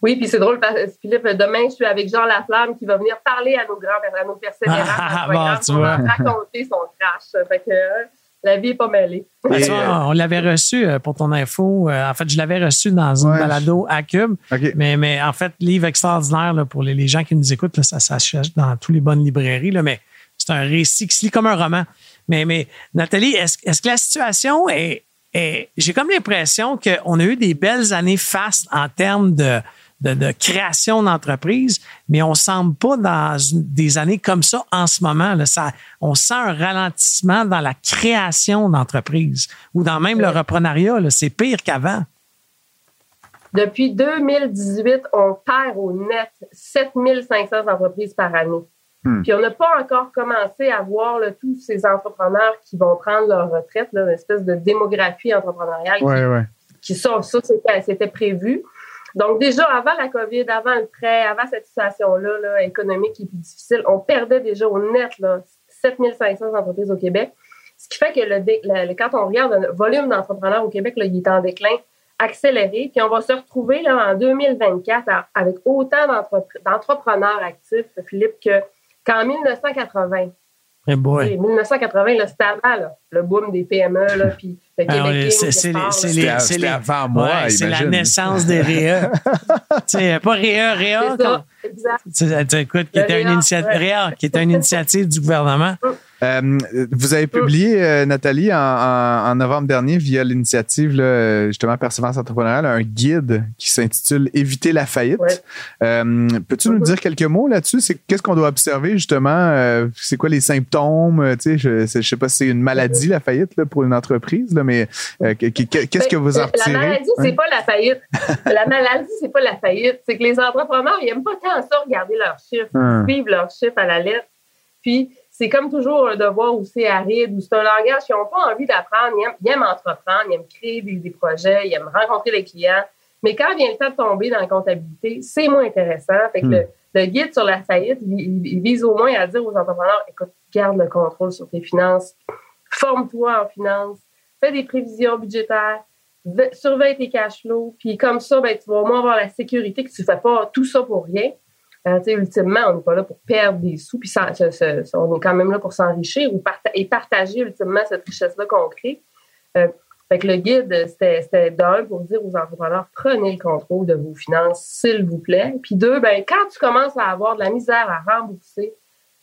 Oui, puis c'est drôle, parce que Philippe, demain, je suis avec Jean Laflamme qui va venir parler à nos grands, à nos persévérants. Ah, bon, tu vois. raconter son crash. Fait que euh, la vie est pas mêlée. Et, on l'avait reçu euh, pour ton info. euh, En fait, je l'avais reçu dans une Ouais, balado à Cube. OK. Mais, mais en fait, livre extraordinaire là, pour les, les gens qui nous écoutent, là, ça s'achète dans toutes les bonnes librairies. Là, mais c'est un récit qui se lit comme un roman. Mais, mais Nathalie, est-ce est-ce que la situation est. est- J'ai comme l'impression qu'on a eu des belles années fastes en termes de, de, de création d'entreprise, mais on semble pas dans des années comme ça en ce moment. Là. Ça, on sent un ralentissement dans la création d'entreprise ou dans même le reprenariat. là. C'est pire qu'avant. Depuis 2018, on perd au net 7500 entreprises par année. Hmm. Puis on n'a pas encore commencé à voir là, tous ces entrepreneurs qui vont prendre leur retraite, là, une espèce de démographie entrepreneuriale qui Ouais, qui sortent. Ça, c'était, c'était prévu. Donc, déjà, avant la COVID, avant le prêt, avant cette situation-là là, économique qui est plus difficile, on perdait déjà au net là, 7500 entreprises au Québec. Ce qui fait que le, le- quand on regarde le volume d'entrepreneurs au Québec, là, il est en déclin accéléré. Puis on va se retrouver là, en 2024 à- avec autant d'entrepre- d'entrepreneurs actifs, Philippe, que, qu'en 1980. Eh boy. Et 1980, là, c'était avant là, le boom des PME, là, puis le Québec ouais, Inc. c'est- les- c'est les- avant moi, Ouais, c'est la naissance des REA. tu sais, pas REA, REA. C'est ça, comme- exact. tu sais, tu- écoute, qui était une initiative, ouais. REA, qui était une initiative du gouvernement. Euh, vous avez publié, euh, Nathalie, en, en- en novembre dernier, via l'initiative, là, justement, Persévérance entrepreneuriale, un guide qui s'intitule Éviter la faillite. Ouais. Euh, Peux-tu nous dire quelques mots là-dessus? C'est Qu'est-ce qu'on doit observer, justement? Euh, c'est quoi les symptômes? Euh, tu sais, je, je sais pas si c'est une maladie, la faillite, là, pour une entreprise, là, mais euh, que- que- que- qu'est-ce que vous en Ben, La maladie, c'est pas la faillite. la maladie, c'est pas la faillite. C'est que les entrepreneurs, ils aiment pas tant ça regarder leurs chiffres, Hum. suivre leurs chiffres à la lettre. Puis, c'est comme toujours un devoir où c'est aride, où c'est un langage qu'ils n'ont pas envie d'apprendre. Ils aiment, ils aiment entreprendre, ils aiment créer des, des projets, ils aiment rencontrer les clients. Mais quand vient le temps de tomber dans la comptabilité, c'est moins intéressant. Fait que Hmm. le, le guide sur la faillite, il, vise au moins à dire aux entrepreneurs, écoute, garde le contrôle sur tes finances, forme-toi en finances, fais des prévisions budgétaires, ve- surveille tes cash flows, puis comme ça, ben, tu vas au moins avoir la sécurité que tu ne fais pas tout ça pour rien. Euh, ultimement, on n'est pas là pour perdre des sous, puis on est quand même là pour s'enrichir ou et partager ultimement cette richesse-là qu'on crée. Euh, fait que le guide, c'était d'un pour dire aux entrepreneurs, prenez le contrôle de vos finances, s'il vous plaît. Puis deux, ben, quand tu commences à avoir de la misère à rembourser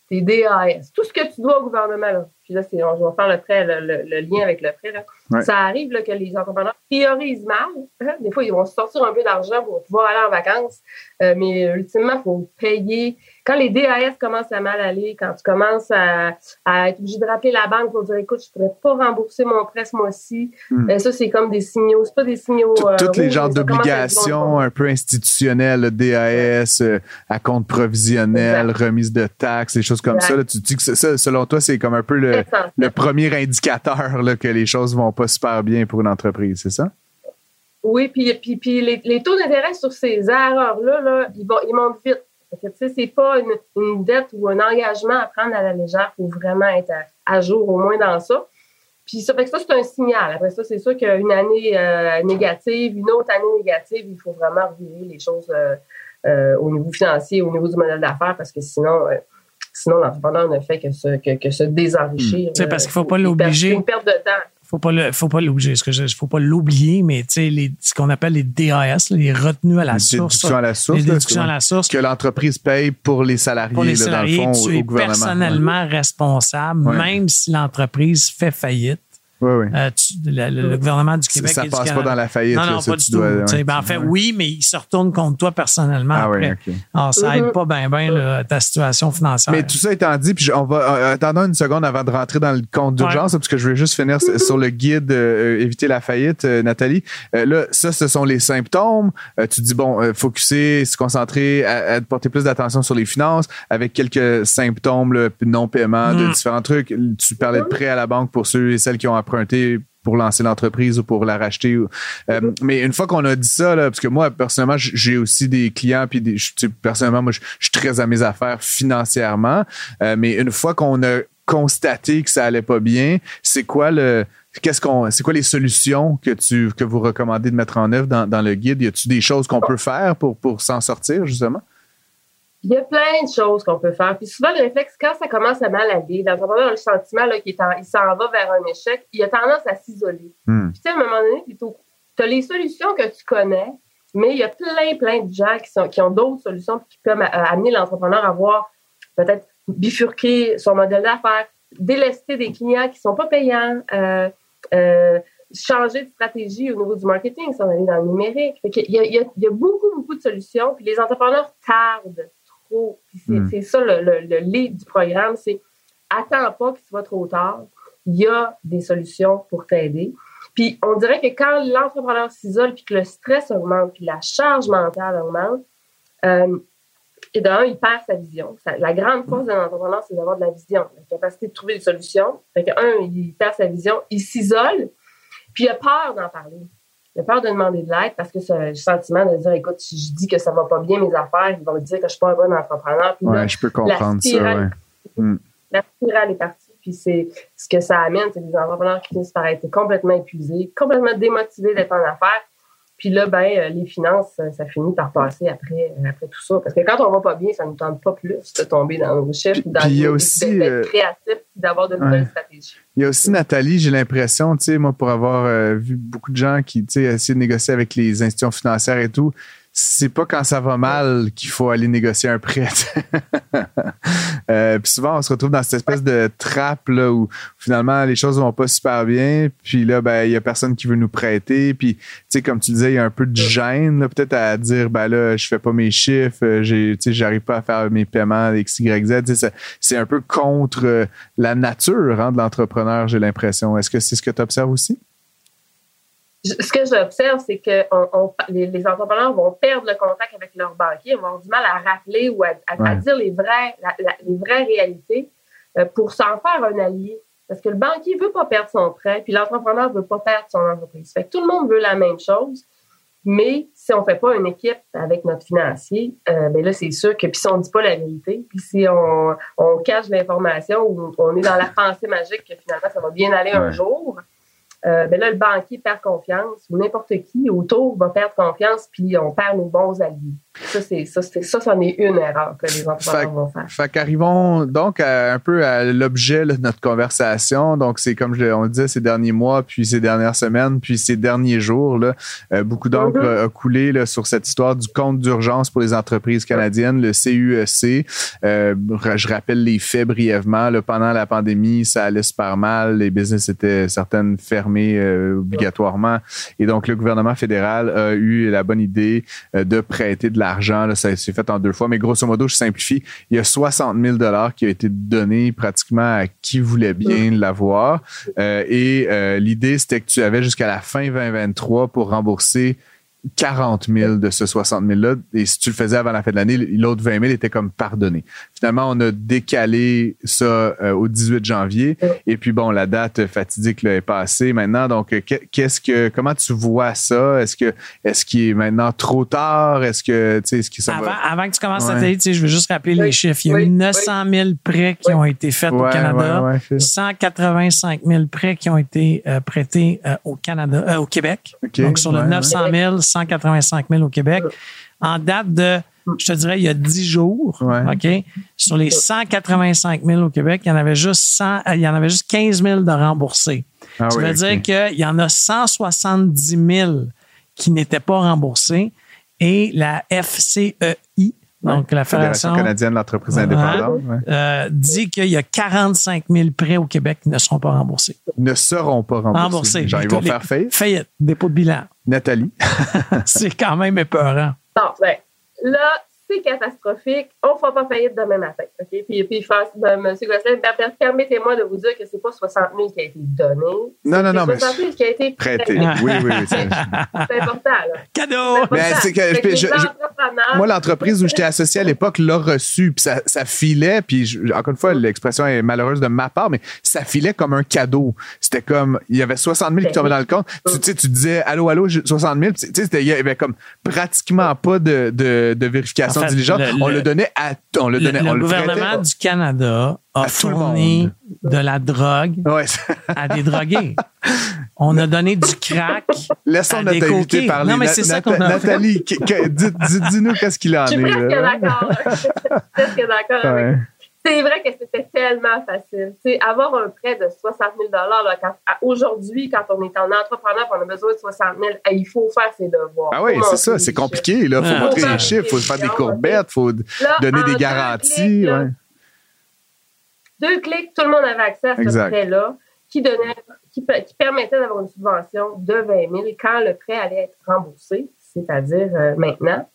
tes DAS, tout ce que tu dois au gouvernement, là, puis là, c'est, on, je vais faire le prêt, le, le- le lien avec le prêt, là. Ouais. ça arrive là, que les entrepreneurs priorisent mal. hein. Des fois, ils vont sortir un peu d'argent pour pouvoir aller en vacances, Euh, mais ultimement, il faut payer. Quand les DAS commencent à mal aller, quand tu commences à, à être obligé de rappeler la banque pour dire écoute, je ne pourrais pas rembourser mon prêt ce mois-ci, Hmm. euh, ça, c'est comme des signaux. C'est pas des signaux. Euh, Toutes les genres d'obligations un peu institutionnelles, le DAS, à compte provisionnel, remise de taxes, des choses comme ça. là. tu dis que ça, selon toi, c'est comme un peu le, Le premier indicateur là, que les choses vont pas super bien pour une entreprise, c'est ça? Oui, puis, puis, puis les, les taux d'intérêt sur ces erreurs-là, là, ils, vont, ils montent vite. Sais, c'est pas une, une dette ou un engagement à prendre à la légère. Il faut vraiment être à, à jour, au moins dans ça. Puis ça fait que ça, c'est un signal. Après ça, c'est sûr qu'une année euh, négative, une autre année négative, il faut vraiment revirer les choses euh, euh, au niveau financier, au niveau du modèle d'affaires, parce que sinon, sinon l'entrepreneur ne fait que se, que, que se désenrichir. Tu sais, parce qu'il faut pas Il perd- l'obliger. C'est une perte de temps. faut pas le, faut pas l'obliger. Ce que je, faut pas l'oublier, mais tu sais, les, ce qu'on appelle les DAS, les retenues à la Les source. déductions à la source. les déductions à la source. que l'entreprise paye pour les salariés, Pour les là, salariés, dans le fond, tu au, es au gouvernement. personnellement responsable, Ouais. même si l'entreprise fait faillite. Oui, oui. Euh, tu- le, le- le gouvernement du Québec ça du passe pas dans la faillite. Non, là, non, ça, pas du tout. ouais, ben, en fait, ouais. oui, mais il se retourne contre toi personnellement Ah oui, après. OK. Alors, ça aide Mhm. pas bien, bien ta situation financière. Mais tout ça étant dit, puis on va euh, attendons une seconde avant de rentrer dans le compte d'urgence, parce que je veux juste finir sur le guide euh, éviter la faillite, euh, Nathalie. Euh, là, ça, ce sont les symptômes. Euh, tu dis bon, euh, focuser, se concentrer, à, à porter plus d'attention sur les finances, avec quelques symptômes, là, non-paiement de Mm. différents trucs. Tu parlais de prêt à la banque pour ceux et celles qui ont pour lancer l'entreprise ou pour la racheter. Euh, mais une fois qu'on a dit ça, parce que moi, personnellement, j'ai aussi des clients, puis des, personnellement, moi, je suis très à mes affaires financièrement. Euh, mais une fois qu'on a constaté que ça allait pas bien, c'est quoi le qu'est-ce qu'on c'est quoi les solutions que tu que vous recommandez de mettre en œuvre dans, dans le guide? Y a-tu des choses qu'on peut faire pour, pour s'en sortir, justement? Il y a plein de choses qu'on peut faire. Puis souvent, le réflexe, quand ça commence à mal aller, l'entrepreneur a le sentiment là, qu'il s'en va vers un échec, il a tendance à s'isoler. Hmm. Puis tu sais, à un moment donné, tu as les solutions que tu connais, mais il y a plein, plein de gens qui, sont, qui ont d'autres solutions qui peuvent euh, amener l'entrepreneur à voir peut-être bifurquer son modèle d'affaires, délester des clients qui sont pas payants, euh, euh, changer de stratégie au niveau du marketing, si on est dans le numérique. Fait qu'il y, a, il y, a, il y a beaucoup, beaucoup de solutions, puis les entrepreneurs tardent Puis C'est Mm. ça le, le, le lead du programme, c'est attends pas que tu vas trop tard. Il y a des solutions pour t'aider. Puis on dirait que quand l'entrepreneur s'isole, puis que le stress augmente, puis la charge mentale augmente, euh, et d'un, il perd sa vision. Ça- la grande force d'un entrepreneur, c'est d'avoir de la vision, la capacité de trouver des solutions. Fait que, un, il perd sa vision, il s'isole, puis il a peur d'en parler. A peur de demander de l'aide parce que un sentiment de dire, écoute, si je dis que ça va pas bien mes affaires, ils vont me dire que je suis pas un bon entrepreneur. Puis là, Ouais, je peux comprendre ça. spirale- Ouais. la spirale est partie. Puis c'est ce que ça amène, c'est des entrepreneurs qui finissent par être complètement épuisés, complètement démotivés d'être en affaires. Puis là, ben, euh, les finances, ça, ça finit par passer après, euh, après tout ça. Parce que quand on va pas bien, ça ne nous tente pas plus de tomber dans nos chiffres, dans puis il y a nos- aussi, d'être euh, créatif, puis d'avoir de ouais. nouvelles stratégies. Il y a aussi Nathalie, j'ai l'impression, tu sais, moi, pour avoir euh, vu beaucoup de gens qui, tu sais, essayer de négocier avec les institutions financières et tout, c'est pas quand ça va mal qu'il faut aller négocier un prêt. euh, puis souvent, on se retrouve dans cette espèce de trappe là, où finalement les choses vont pas super bien. Puis là, ben, il y a personne qui veut nous prêter. Puis, tu sais, comme tu disais, il y a un peu de gêne, peut-être à dire, ben là, je fais pas mes chiffres, euh, tu sais, j'arrive pas à faire mes paiements X, Y, c'est un peu contre euh, la nature hein, de l'entrepreneur, j'ai l'impression. Est-ce que c'est ce que tu observes aussi? Ce que j'observe, c'est que on, on- les, les entrepreneurs vont perdre le contact avec leurs banquiers, vont avoir du mal à rappeler ou à, à- à Ouais. dire les vraies, la- la- les vraies réalités euh, pour s'en faire un allié. Parce que le banquier veut pas perdre son prêt, puis l'entrepreneur veut pas perdre son entreprise. Fait que tout le monde veut la même chose, mais si on fait pas une équipe avec notre financier, euh, ben là c'est sûr que puis si on dit pas la vérité, puis si on, on cache l'information ou on est dans la pensée magique que finalement ça va bien aller un jour, euh, ben là, le banquier perd confiance, ou n'importe qui autour va perdre confiance, puis on perd nos bons alliés. Ça, c'est ça, c'est ça, c'en est une erreur que les entrepreneurs vont faire. Fait qu'arrivons donc à- un peu à l'objet de notre conversation. Donc, c'est comme je, on le disait ces derniers mois, puis ces dernières semaines, puis ces derniers jours. Là, euh, beaucoup d'encre Mhm. a coulé là, sur cette histoire du compte d'urgence pour les entreprises canadiennes, le CUEC. Euh, je rappelle les faits brièvement. Là, pendant la pandémie, ça allait super mal. Les business étaient certaines fermées euh, obligatoirement. Et donc, le gouvernement fédéral a eu la bonne idée de prêter de l'argent. Là, Ça s'est fait en deux fois. Mais grosso modo, je simplifie. Il y a 60 000 qui a été donné pratiquement à qui voulait bien l'avoir. Euh, et euh, l'idée, c'était que tu avais jusqu'à la fin 2023 pour rembourser 40 000 de ce 60 000-là. Et si tu le faisais avant la fin de l'année, l'autre 20 000 était comme pardonné. Finalement, on a décalé ça euh, au 18 janvier. Et puis, bon, la date fatidique là, est passée maintenant. Donc, euh, que- qu'est-ce que, comment tu vois ça? Est-ce que, est-ce qu'il est maintenant trop tard? Est-ce que, tu sais, est-ce que ça Avant, va? avant que tu commences Ouais. à tu sais, je veux juste rappeler Oui, les chiffres. Il y a oui, eu 900 000 prêts qui Oui. ont été faits au Canada. ouais, ouais, Phil. 185 000 prêts qui ont été euh, prêtés euh, au Canada, euh, au Québec. OK, Donc, sur le ouais, 900 000, 185 000 au Québec. En date de, je te dirais, il y a 10 jours, Ouais. OK? Sur les 185 000 au Québec, il y en avait juste 100, euh, il y en avait juste 15 000 de remboursés. Ah Ça oui, veut dire qu'il y en a 170 000 qui n'étaient pas remboursés et la FCEI, Donc, la Fédération Fédération canadienne de l'entreprise indépendante ouais. euh, dit qu'il y a 45 000 prêts au Québec qui ne seront pas remboursés. ne seront pas remboursés. Remboursés. Genre, ils vont faire faillite. Faillite, dépôt de bilan. Nathalie. C'est quand même épeurant. Non, ben, là, c'est catastrophique. On ne fera pas faillite demain matin. OK? Puis, puis ben, M. Gosselin, per- per- permettez-moi de vous dire que ce n'est pas 60 000 qui a été donné. Non, non, non, C'est mais 60 000 qui a été prêté. Oui, oui, oui. c'est- important, là. Cadeau! Mais c'est que- je- je- Moi, l'entreprise où j'étais associé à l'époque l'a reçu, puis ça, ça filait, puis je- encore une fois, l'expression est malheureuse de ma part, mais ça filait comme un cadeau. C'était comme, il y avait 60 000 qui tombaient dans le compte. Tu, tu sais, tu disais, allô, allô, j'ai 60 000, puis tu sais, c'était- il y avait comme pratiquement pas de, de, de vérification Diligente. le- on le- le donnait à, on le donnait, le on le gouvernement prêtait. du Canada a fourni de la drogue Ouais, à des drogués. On a donné du crack. laissons À notre invité parler. Non, mais Na- c'est ça qu'on a Nathalie, dis-nous qu'est-ce qu'il en Je est. suis presque là. d'accord. Je suis presque d'accord. C'est vrai que c'était tellement facile. Tu sais, avoir un prêt de 60 000 là, quand, à- aujourd'hui, quand on est en entrepreneur et on a besoin de 60 000 eh, il faut faire ses devoirs. Ah oui, c'est ça, c'est compliqué. Il faut Ouais. montrer les chiffres, il faut faire des courbettes, il faut Là, donner des deux garanties. clics, là, ouais. Deux clics, tout le monde avait accès à ce prêt-là qui, donnait, qui permettait d'avoir une subvention de 20 000 quand le prêt allait être remboursé, c'est-à-dire euh, maintenant.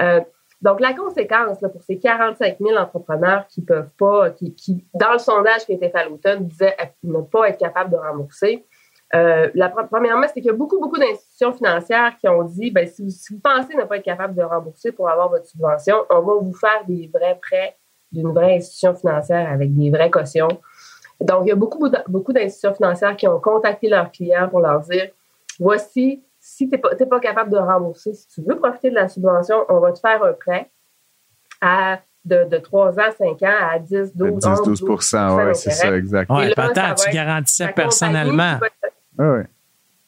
Euh, donc, la conséquence là, pour ces 45 000 entrepreneurs qui peuvent pas, qui, qui, dans le sondage qui a été fait à l'automne, disaient euh, ne pas être capables de rembourser. Euh, la, pre- premièrement, c'est qu'il y a beaucoup, beaucoup d'institutions financières qui ont dit ben, si, vous, si vous pensez ne pas être capable de rembourser pour avoir votre subvention, on va vous faire des vrais prêts d'une vraie institution financière avec des vraies cautions. Donc, il y a beaucoup, beaucoup d'institutions financières qui ont contacté leurs clients pour leur dire voici, si tu n'es pas, t'es pas capable de rembourser, si tu veux profiter de la subvention, on va te faire un prêt à de, de 3 ans, 5 ans à 10, 12, 10, 11, 12% oui, c'est ça, d'intérêt. exact. Ouais, Et là, peut-être, ça tu garantissais La personnellement? te- Ah ouais.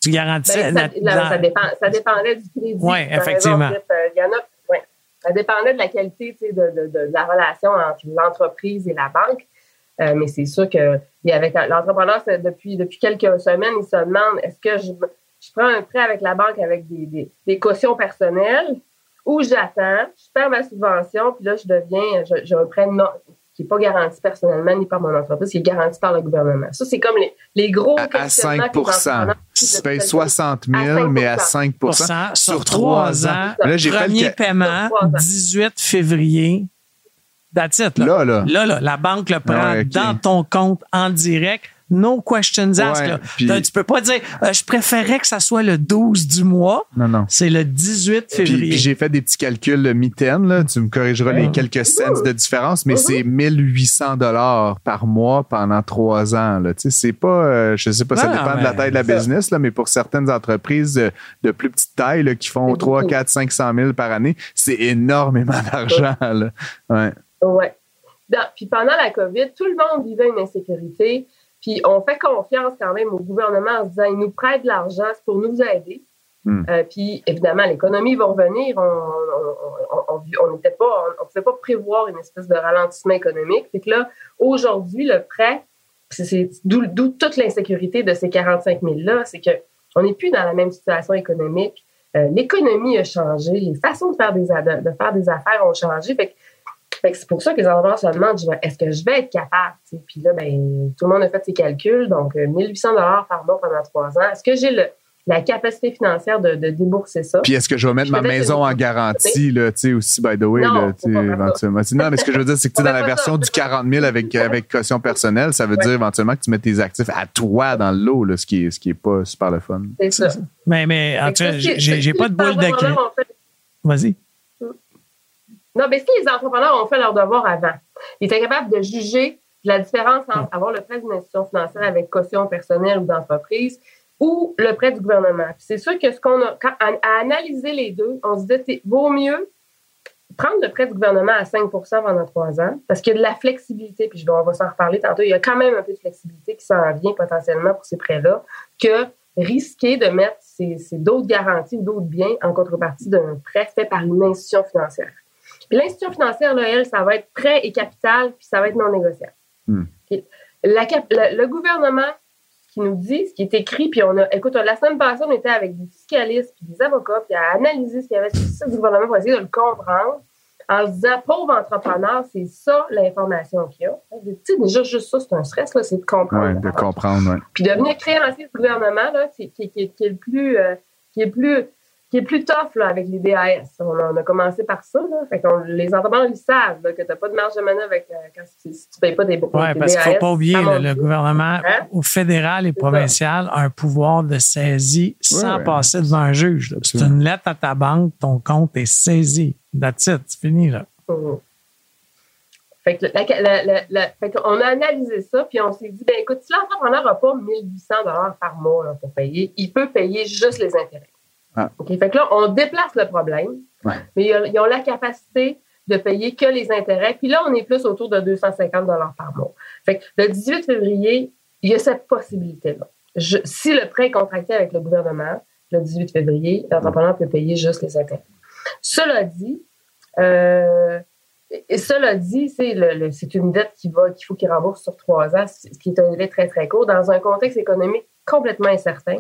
Tu garantissais. ben, ça, dans- ça, dépend, ça dépendait du crédit. Raison, effectivement. Euh, il y en a, ouais. Ça dépendait de la qualité de, de, de la relation entre l'entreprise et la banque. Euh, mais c'est sûr que l'entrepreneur, c'est depuis, depuis quelques semaines, il se demande est-ce que je, je prends un prêt avec la banque avec des, des, des cautions personnelles ou j'attends, je perds ma subvention, puis là, je deviens, je- j'ai un prêt non, qui n'est pas garanti personnellement ni par mon entreprise, qui est garanti par le gouvernement. Ça, c'est comme les, les gros À, à questionnements 5 que les entrepreneurs- Tu payes 60 000, mais à 5% sur trois ans. Là, j'ai fait le Premier paiement, Sur trois ans. 18 février. That's it, là. Là, là. Là, là, la banque le prend Ouais, ok. dans ton compte en direct. No questions asked. Ouais, Là, Tu peux pas dire euh, je préférais que ça soit le 12 du mois. Non, non. C'est le 18 Puis, février. puis j'ai fait des petits calculs de mitaine, là. Tu me corrigeras les quelques cents de différence, mais c'est 1800 dollars par mois pendant trois ans, là. Tu sais, c'est pas, euh, je sais pas, ça Non, dépend de la taille de la business, là, mais pour certaines entreprises de, de plus petite taille, là, qui font C'est 3, beaucoup. 4, 500 000 par année, c'est énormément d'argent, là. Ouais. Ouais. Dans- puis pendant la COVID, tout le monde vivait une insécurité. Puis on fait confiance quand même au gouvernement en se disant il nous prête de l'argent, c'est pour nous aider. Hmm. Euh, puis évidemment, l'économie va revenir. On on- on- on- on n'était pas, on, on pouvait pas prévoir une espèce de ralentissement économique. Fait que là, aujourd'hui, le prêt, c'est- d'où toute l'insécurité de ces 45 000 là, c'est que on n'est plus dans la même situation économique. Euh, l'économie a changé, les façons de faire des de faire des affaires ont changé. Fait que fait que c'est pour ça que les entrepreneurs se demandent, est-ce que je vais être capable? Puis là, ben, tout le monde a fait ses calculs. Donc, euh, 1800 dollars par mois pendant trois ans. Est-ce que j'ai le- la capacité financière de, de débourser ça? Puis est-ce que je vais mettre Je ma maison en garantie, là, tu sais, aussi, by the way, Non, là, tu éventuellement. Non, mais ce que je veux dire, c'est que tu dans la version ça. du 40 000 avec, avec caution personnelle, ça veut Ouais. dire éventuellement que tu mets tes actifs à toi dans l'eau, là, ce qui est, ce qui est pas super le fun. C'est ça. Mais, mais en tout cas, j'ai pas de boule de Vas-y. Non, mais si les entrepreneurs ont fait leur devoir avant, ils étaient capables de juger la différence entre avoir le prêt d'une institution financière avec caution personnelle ou d'entreprise ou le prêt du gouvernement. C'est sûr que ce qu'on a, quand- à, analyser les deux, on se dit, vaut mieux prendre le prêt du gouvernement à 5% pendant trois ans, parce qu'il y a de la flexibilité, puis on va s'en reparler tantôt, il y a quand même un peu de flexibilité qui s'en vient potentiellement pour ces prêts-là, que risquer de mettre ces, ces d'autres garanties ou d'autres biens en contrepartie d'un prêt fait par une institution financière. Puis l'institution financière, là, elle, ça va être prêt et capital, puis ça va être non négociable. Hmm. La le, le gouvernement qui nous dit, ce qui est écrit, puis on a, écoute, la semaine passée, on était avec des fiscalistes, puis des avocats, puis à analyser ce qu'il y avait sur du gouvernement pour essayer de le comprendre. en disant pauvre entrepreneur, c'est ça l'information qu'il y a. Tu sais, déjà, juste ça, c'est un stress, là, c'est de comprendre. Oui, de comprendre, oui. Puis devenir créancier du gouvernement, là, qui, qui, qui, est le plus. Euh, qui est plus qui est plus tough là, avec les DAS. On a, commencé par ça. Là. Fait les entrepreneurs, ils savent que tu n'as pas de marge de manœuvre avec, euh, quand, si, tu ne payes pas des Oui, parce qu'il ne faut pas oublier, le, gouvernement hein? au fédéral et provincial a un pouvoir de saisie sans passer devant un juge. C'est une lettre à ta banque, ton compte est saisi. That's it, c'est fini. Là. Mmh. Fait que fait qu'on a analysé ça, puis on s'est dit, ben écoute, si l'entrepreneur n'a pas 1800 par mois là, pour payer, il peut payer juste les intérêts. Ah. Fait que là, on déplace le problème, mais ils ont la capacité de payer que les intérêts. Puis là, on est plus autour de 250 par mois. Fait que le 18 février, il y a cette possibilité-là. si le prêt est contracté avec le gouvernement, le 18 février, l'entrepreneur peut payer juste les intérêts. Cela dit, euh, et cela dit, c'est une dette qui va, qu'il faut qu'il rembourse sur trois ans, ce qui est un délai très, très court, dans un contexte économique complètement incertain.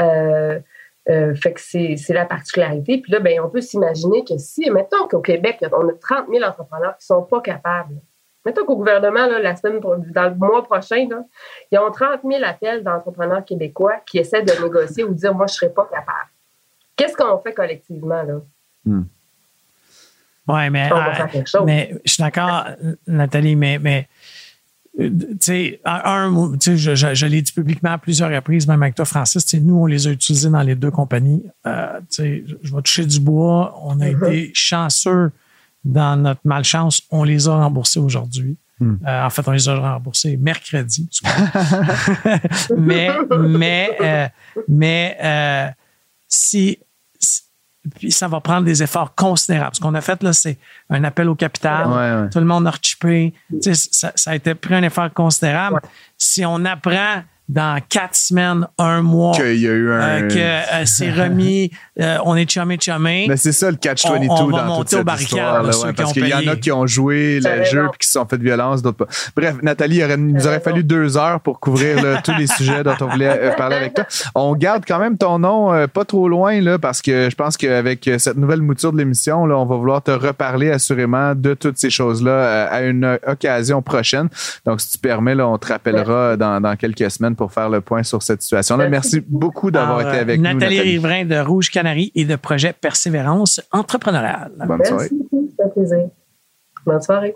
Euh, euh, fait que c'est la particularité. Puis là, ben, on peut s'imaginer que si, mettons qu'au Québec, on a 30 000 entrepreneurs qui ne sont pas capables. Mettons qu'au gouvernement, là, la semaine, dans le mois prochain, là, ils ont 30 000 appels d'entrepreneurs québécois qui essaient de négocier ou de dire Moi, je ne serais pas capable. Qu'est-ce qu'on fait collectivement? là? Hmm. Oui, mais, euh, mais je suis d'accord, Nathalie, mais, mais tu sais, un, je, je, l'ai dit publiquement à plusieurs reprises, même avec toi, Francis, nous, on les a utilisés dans les deux compagnies. Euh, je vais toucher du bois. On a mm-hmm. été chanceux dans notre malchance. On les a remboursés aujourd'hui. Mm. Euh, en fait, on les a remboursés mercredi. mais mais, euh, mais si puis ça va prendre des efforts considérables. Ce qu'on a fait, là, c'est un appel au capital. Tout le monde a rechippé. Ça, ça, a été pris un effort considérable. Si on apprend dans quatre semaines, un mois, qu'il y a eu un... Euh, que euh, c'est remis, euh, on est chumé chumé. Mais c'est ça le catch-22 dans toute cette histoire. Là, parce qu'il y en a qui ont joué le jeu et qui se sont fait de violence, d'autres pas. Bref, Nathalie, il, aurait, nous aurait fallu deux heures pour couvrir tous les sujets dont on voulait parler avec toi. On garde quand même ton nom pas trop loin là, parce que je pense qu'avec cette nouvelle mouture de l'émission, on va vouloir te reparler assurément de toutes ces choses-là à une occasion prochaine. Donc, si tu permets, là, on te rappellera dans, dans quelques semaines pour faire le point sur cette situation-là. Merci beaucoup d'avoir été avec nous. Nathalie Riverain de Rouge Canary et de Projet Persévérance entrepreneuriale. Bonne soirée. Merci, plaisir. Bonne soirée.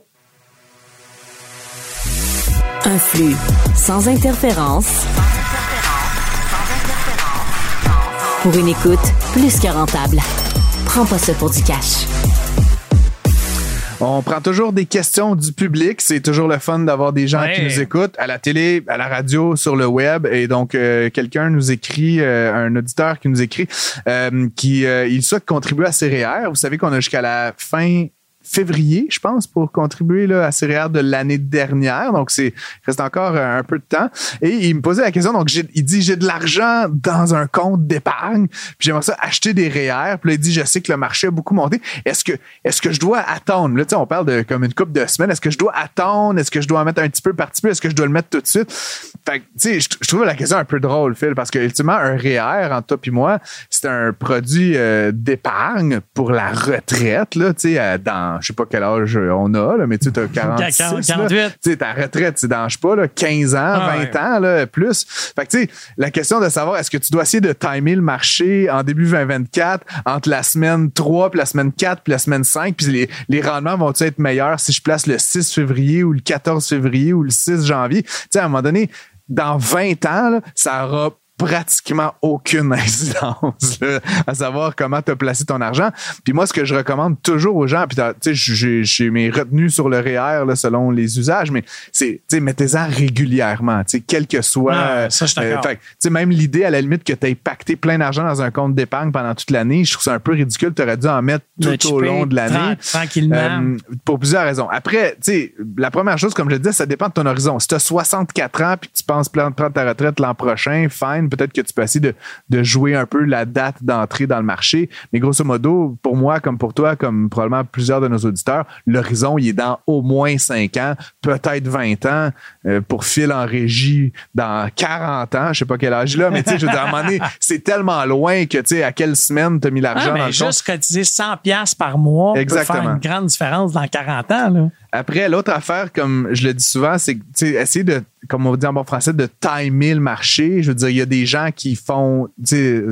Un flux sans interférence. Pour une écoute plus que rentable. Prends pas ça pour du cash. On prend toujours des questions du public. C'est toujours le fun d'avoir des gens qui nous écoutent à la télé, à la radio, sur le web. Et donc, euh, quelqu'un nous écrit, euh, un auditeur qui nous écrit, euh, qui il souhaite contribuer à CRR. Vous savez qu'on a jusqu'à la fin février, je pense, pour contribuer là, à CRR de l'année dernière. Donc, c'est reste encore un peu de temps. Et il me posait la question, donc il dit, j'ai de l'argent dans un compte d'épargne, puis j'aimerais ça acheter des REER. Puis là, il dit, je sais que le marché a beaucoup monté. Est-ce que, est-ce que je dois attendre? Là, tu sais, on parle de comme une couple de semaines. Est-ce que je dois attendre? Est-ce que je dois en mettre un petit peu par petit? Est-ce que je dois le mettre tout de suite? Fait tu sais, je, trouve la question un peu drôle, Phil, parce que, ultimement, un REER, entre toi et moi, c'est un produit euh, d'épargne pour la retraite, là, tu sais, dans je sais pas quel âge on a, mais tu as 46. 48. Tu ta retraite, je sais pas, 15 ans, 20 ah, ans, là, plus. Fait que, tu sais, la question de savoir, est-ce que tu dois essayer de timer le marché en début 2024 entre la semaine 3 puis la semaine 4 puis la semaine 5, puis les, les rendements vont-ils être meilleurs si je place le 6 février ou le 14 février ou le 6 janvier? Tu sais, à un moment donné, dans 20 ans, ça aura pratiquement aucune incidence à savoir comment tu as placé ton argent. Puis moi, ce que je recommande toujours aux gens, puis tu sais, j'ai mes retenues sur le REER là, selon les usages, mais c'est, tu sais, mettez-en régulièrement, tu sais, quel que soit. Ah, ça, je euh, fait, tu sais, même l'idée à la limite que tu aies pacté plein d'argent dans un compte d'épargne pendant toute l'année, je trouve ça un peu ridicule. Tu aurais dû en mettre tout au long de l'année. Tranquillement. Euh, pour plusieurs raisons. Après, tu sais, la première chose, comme je le disais, ça dépend de ton horizon. Si tu as 64 ans puis que tu penses prendre ta retraite l'an prochain, fine peut-être que tu peux essayer de, de jouer un peu la date d'entrée dans le marché. Mais grosso modo, pour moi, comme pour toi, comme probablement plusieurs de nos auditeurs, l'horizon, il est dans au moins 5 ans, peut-être 20 ans. Euh, pour Phil en régie dans 40 ans, je sais pas quel âge là, mais tu sais, je veux dire, à un moment donné, c'est tellement loin que, tu sais, à quelle semaine tu as mis l'argent Ah, dans le juste cotiser 100 pièces par mois Exactement. peut faire une grande différence dans 40 ans. Là. Après, l'autre affaire, comme je le dis souvent, c'est essayer de, comme on dit en bon français, de timer le marché. Je veux dire, il y a des gens qui font,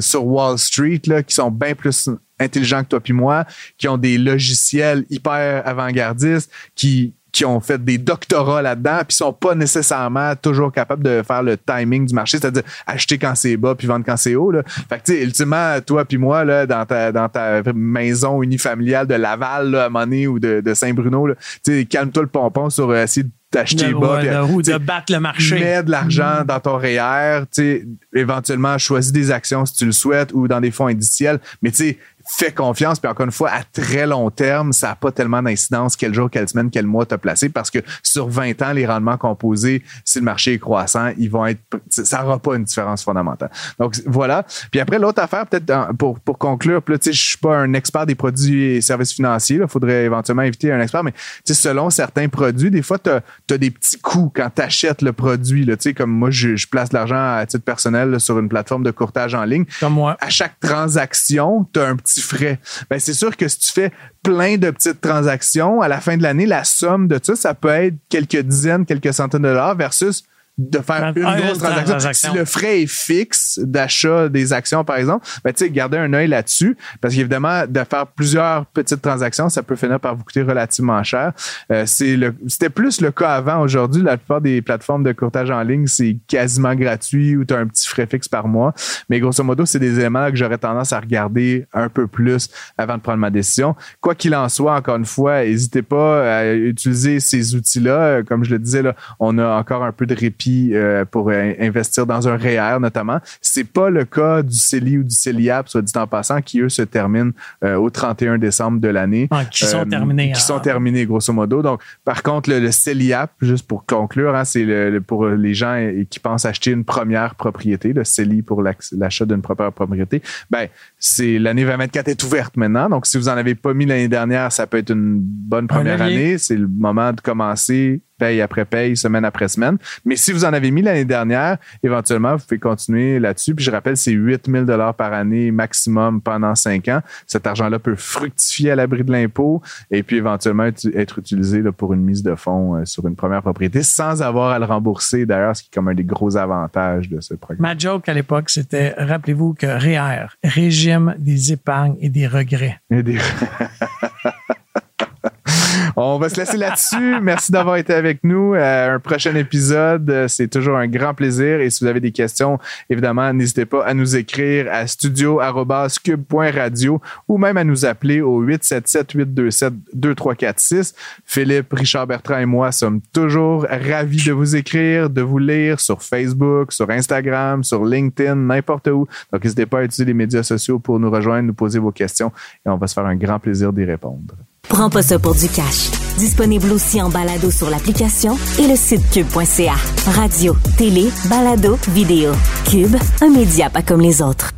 sur Wall Street, là, qui sont bien plus intelligents que toi puis moi, qui ont des logiciels hyper avant-gardistes, qui, qui ont fait des doctorats là-dedans, puis sont pas nécessairement toujours capables de faire le timing du marché, c'est-à-dire acheter quand c'est bas puis vendre quand c'est haut. Là. Fait que, tu sais, ultimement, toi puis moi, là, dans ta, dans ta maison unifamiliale de Laval, là, à Monet ou de, de Saint-Bruno, tu sais, calme-toi le pompon sur euh, essayer d'acheter bas. ouais, puis, de- ou de battre le marché. Mets de l'argent dans ton REER, tu sais, éventuellement choisis des actions si tu le souhaites ou dans des fonds indiciels, mais tu sais, fais confiance, puis encore une fois, à très long terme, ça n'a pas tellement d'incidence quel jour, quelle semaine, quel mois t'as placé, parce que sur 20 ans, les rendements composés, si le marché est croissant, ils vont être, ça n'aura pas une différence fondamentale. Donc voilà. Puis après, l'autre affaire, peut-être pour, pour conclure, puis là, tu sais, je suis pas un expert des produits et services financiers, il faudrait éventuellement inviter un expert, mais tu sais, selon certains produits, des fois, tu as, des petits coûts quand tu achètes le produit. Là, tu sais, comme moi, je, je place de l'argent à titre personnel là, sur une plateforme de courtage en ligne Comme moi. à chaque transaction, tu as un petit frais. Ben, c'est sûr que si tu fais plein de petites transactions, à la fin de l'année, la somme de ça, ça peut être quelques dizaines, quelques centaines de dollars versus de faire Une une grosse transaction. transaction. Si le frais est fixe d'achat des actions, par exemple, ben, tu sais, gardez un œil là-dessus parce qu'évidemment, de faire plusieurs petites transactions, ça peut finir par vous coûter relativement cher. Euh, c'est le, c'était plus le cas avant. Aujourd'hui, la plupart des plateformes de courtage en ligne, c'est quasiment gratuit ou tu as un petit frais fixe par mois. Mais grosso modo, c'est des éléments que j'aurais tendance à regarder un peu plus avant de prendre ma décision. Quoi qu'il en soit, encore une fois, n'hésitez pas à utiliser ces outils-là. Euh, Comme je le disais, là, on a encore un peu de répit euh, pour euh, investir dans un REER notamment. C'est pas le cas du CELI ou du CELIAP, soit dit en passant, qui eux se terminent euh, au 31 décembre de l'année. Ah, qui sont Euh, terminés. Qui hein. sont terminés, grosso modo. Donc, par contre, le, le CELIAP, juste pour conclure, hein, c'est le, le- pour les gens qui pensent acheter une première propriété, le CELI pour l'ac- l'achat d'une première propriété. Ben, c'est l'année 2024 est ouverte maintenant. Donc, si vous en avez pas mis l'année dernière, ça peut être une bonne première année. C'est le moment de commencer paye après paye, semaine après semaine. Mais si vous en avez mis l'année dernière, éventuellement, vous pouvez continuer là-dessus. Puis je rappelle, c'est 8 000 par année maximum pendant 5 ans. Cet argent-là peut fructifier à l'abri de l'impôt et puis éventuellement être- être utilisé là, pour une mise de fonds euh, sur une première propriété sans avoir à le rembourser, d'ailleurs, ce qui est comme un des gros avantages de ce programme. Ma joke à l'époque, c'était rappelez-vous que REER, régime des épargnes et des regrets. Et des- On va se laisser là-dessus. Merci d'avoir été avec nous. Euh, un prochain épisode, euh, c'est toujours un grand plaisir. Et si vous avez des questions, évidemment, n'hésitez pas à nous écrire à studio@cube.radio ou même à nous appeler au 877-827-2346. Philippe, Richard Bertrand et moi sommes toujours ravis de vous écrire, de vous lire sur Facebook, sur Instagram, sur LinkedIn, n'importe où. Donc, n'hésitez pas à utiliser les médias sociaux pour nous rejoindre, nous poser vos questions et on va se faire un grand plaisir d'y répondre. Prends pas ça pour du cash. Disponible aussi en balado sur l'application et le site cube.ca. Radio, télé, balado, vidéo. Cube, un média pas comme les autres.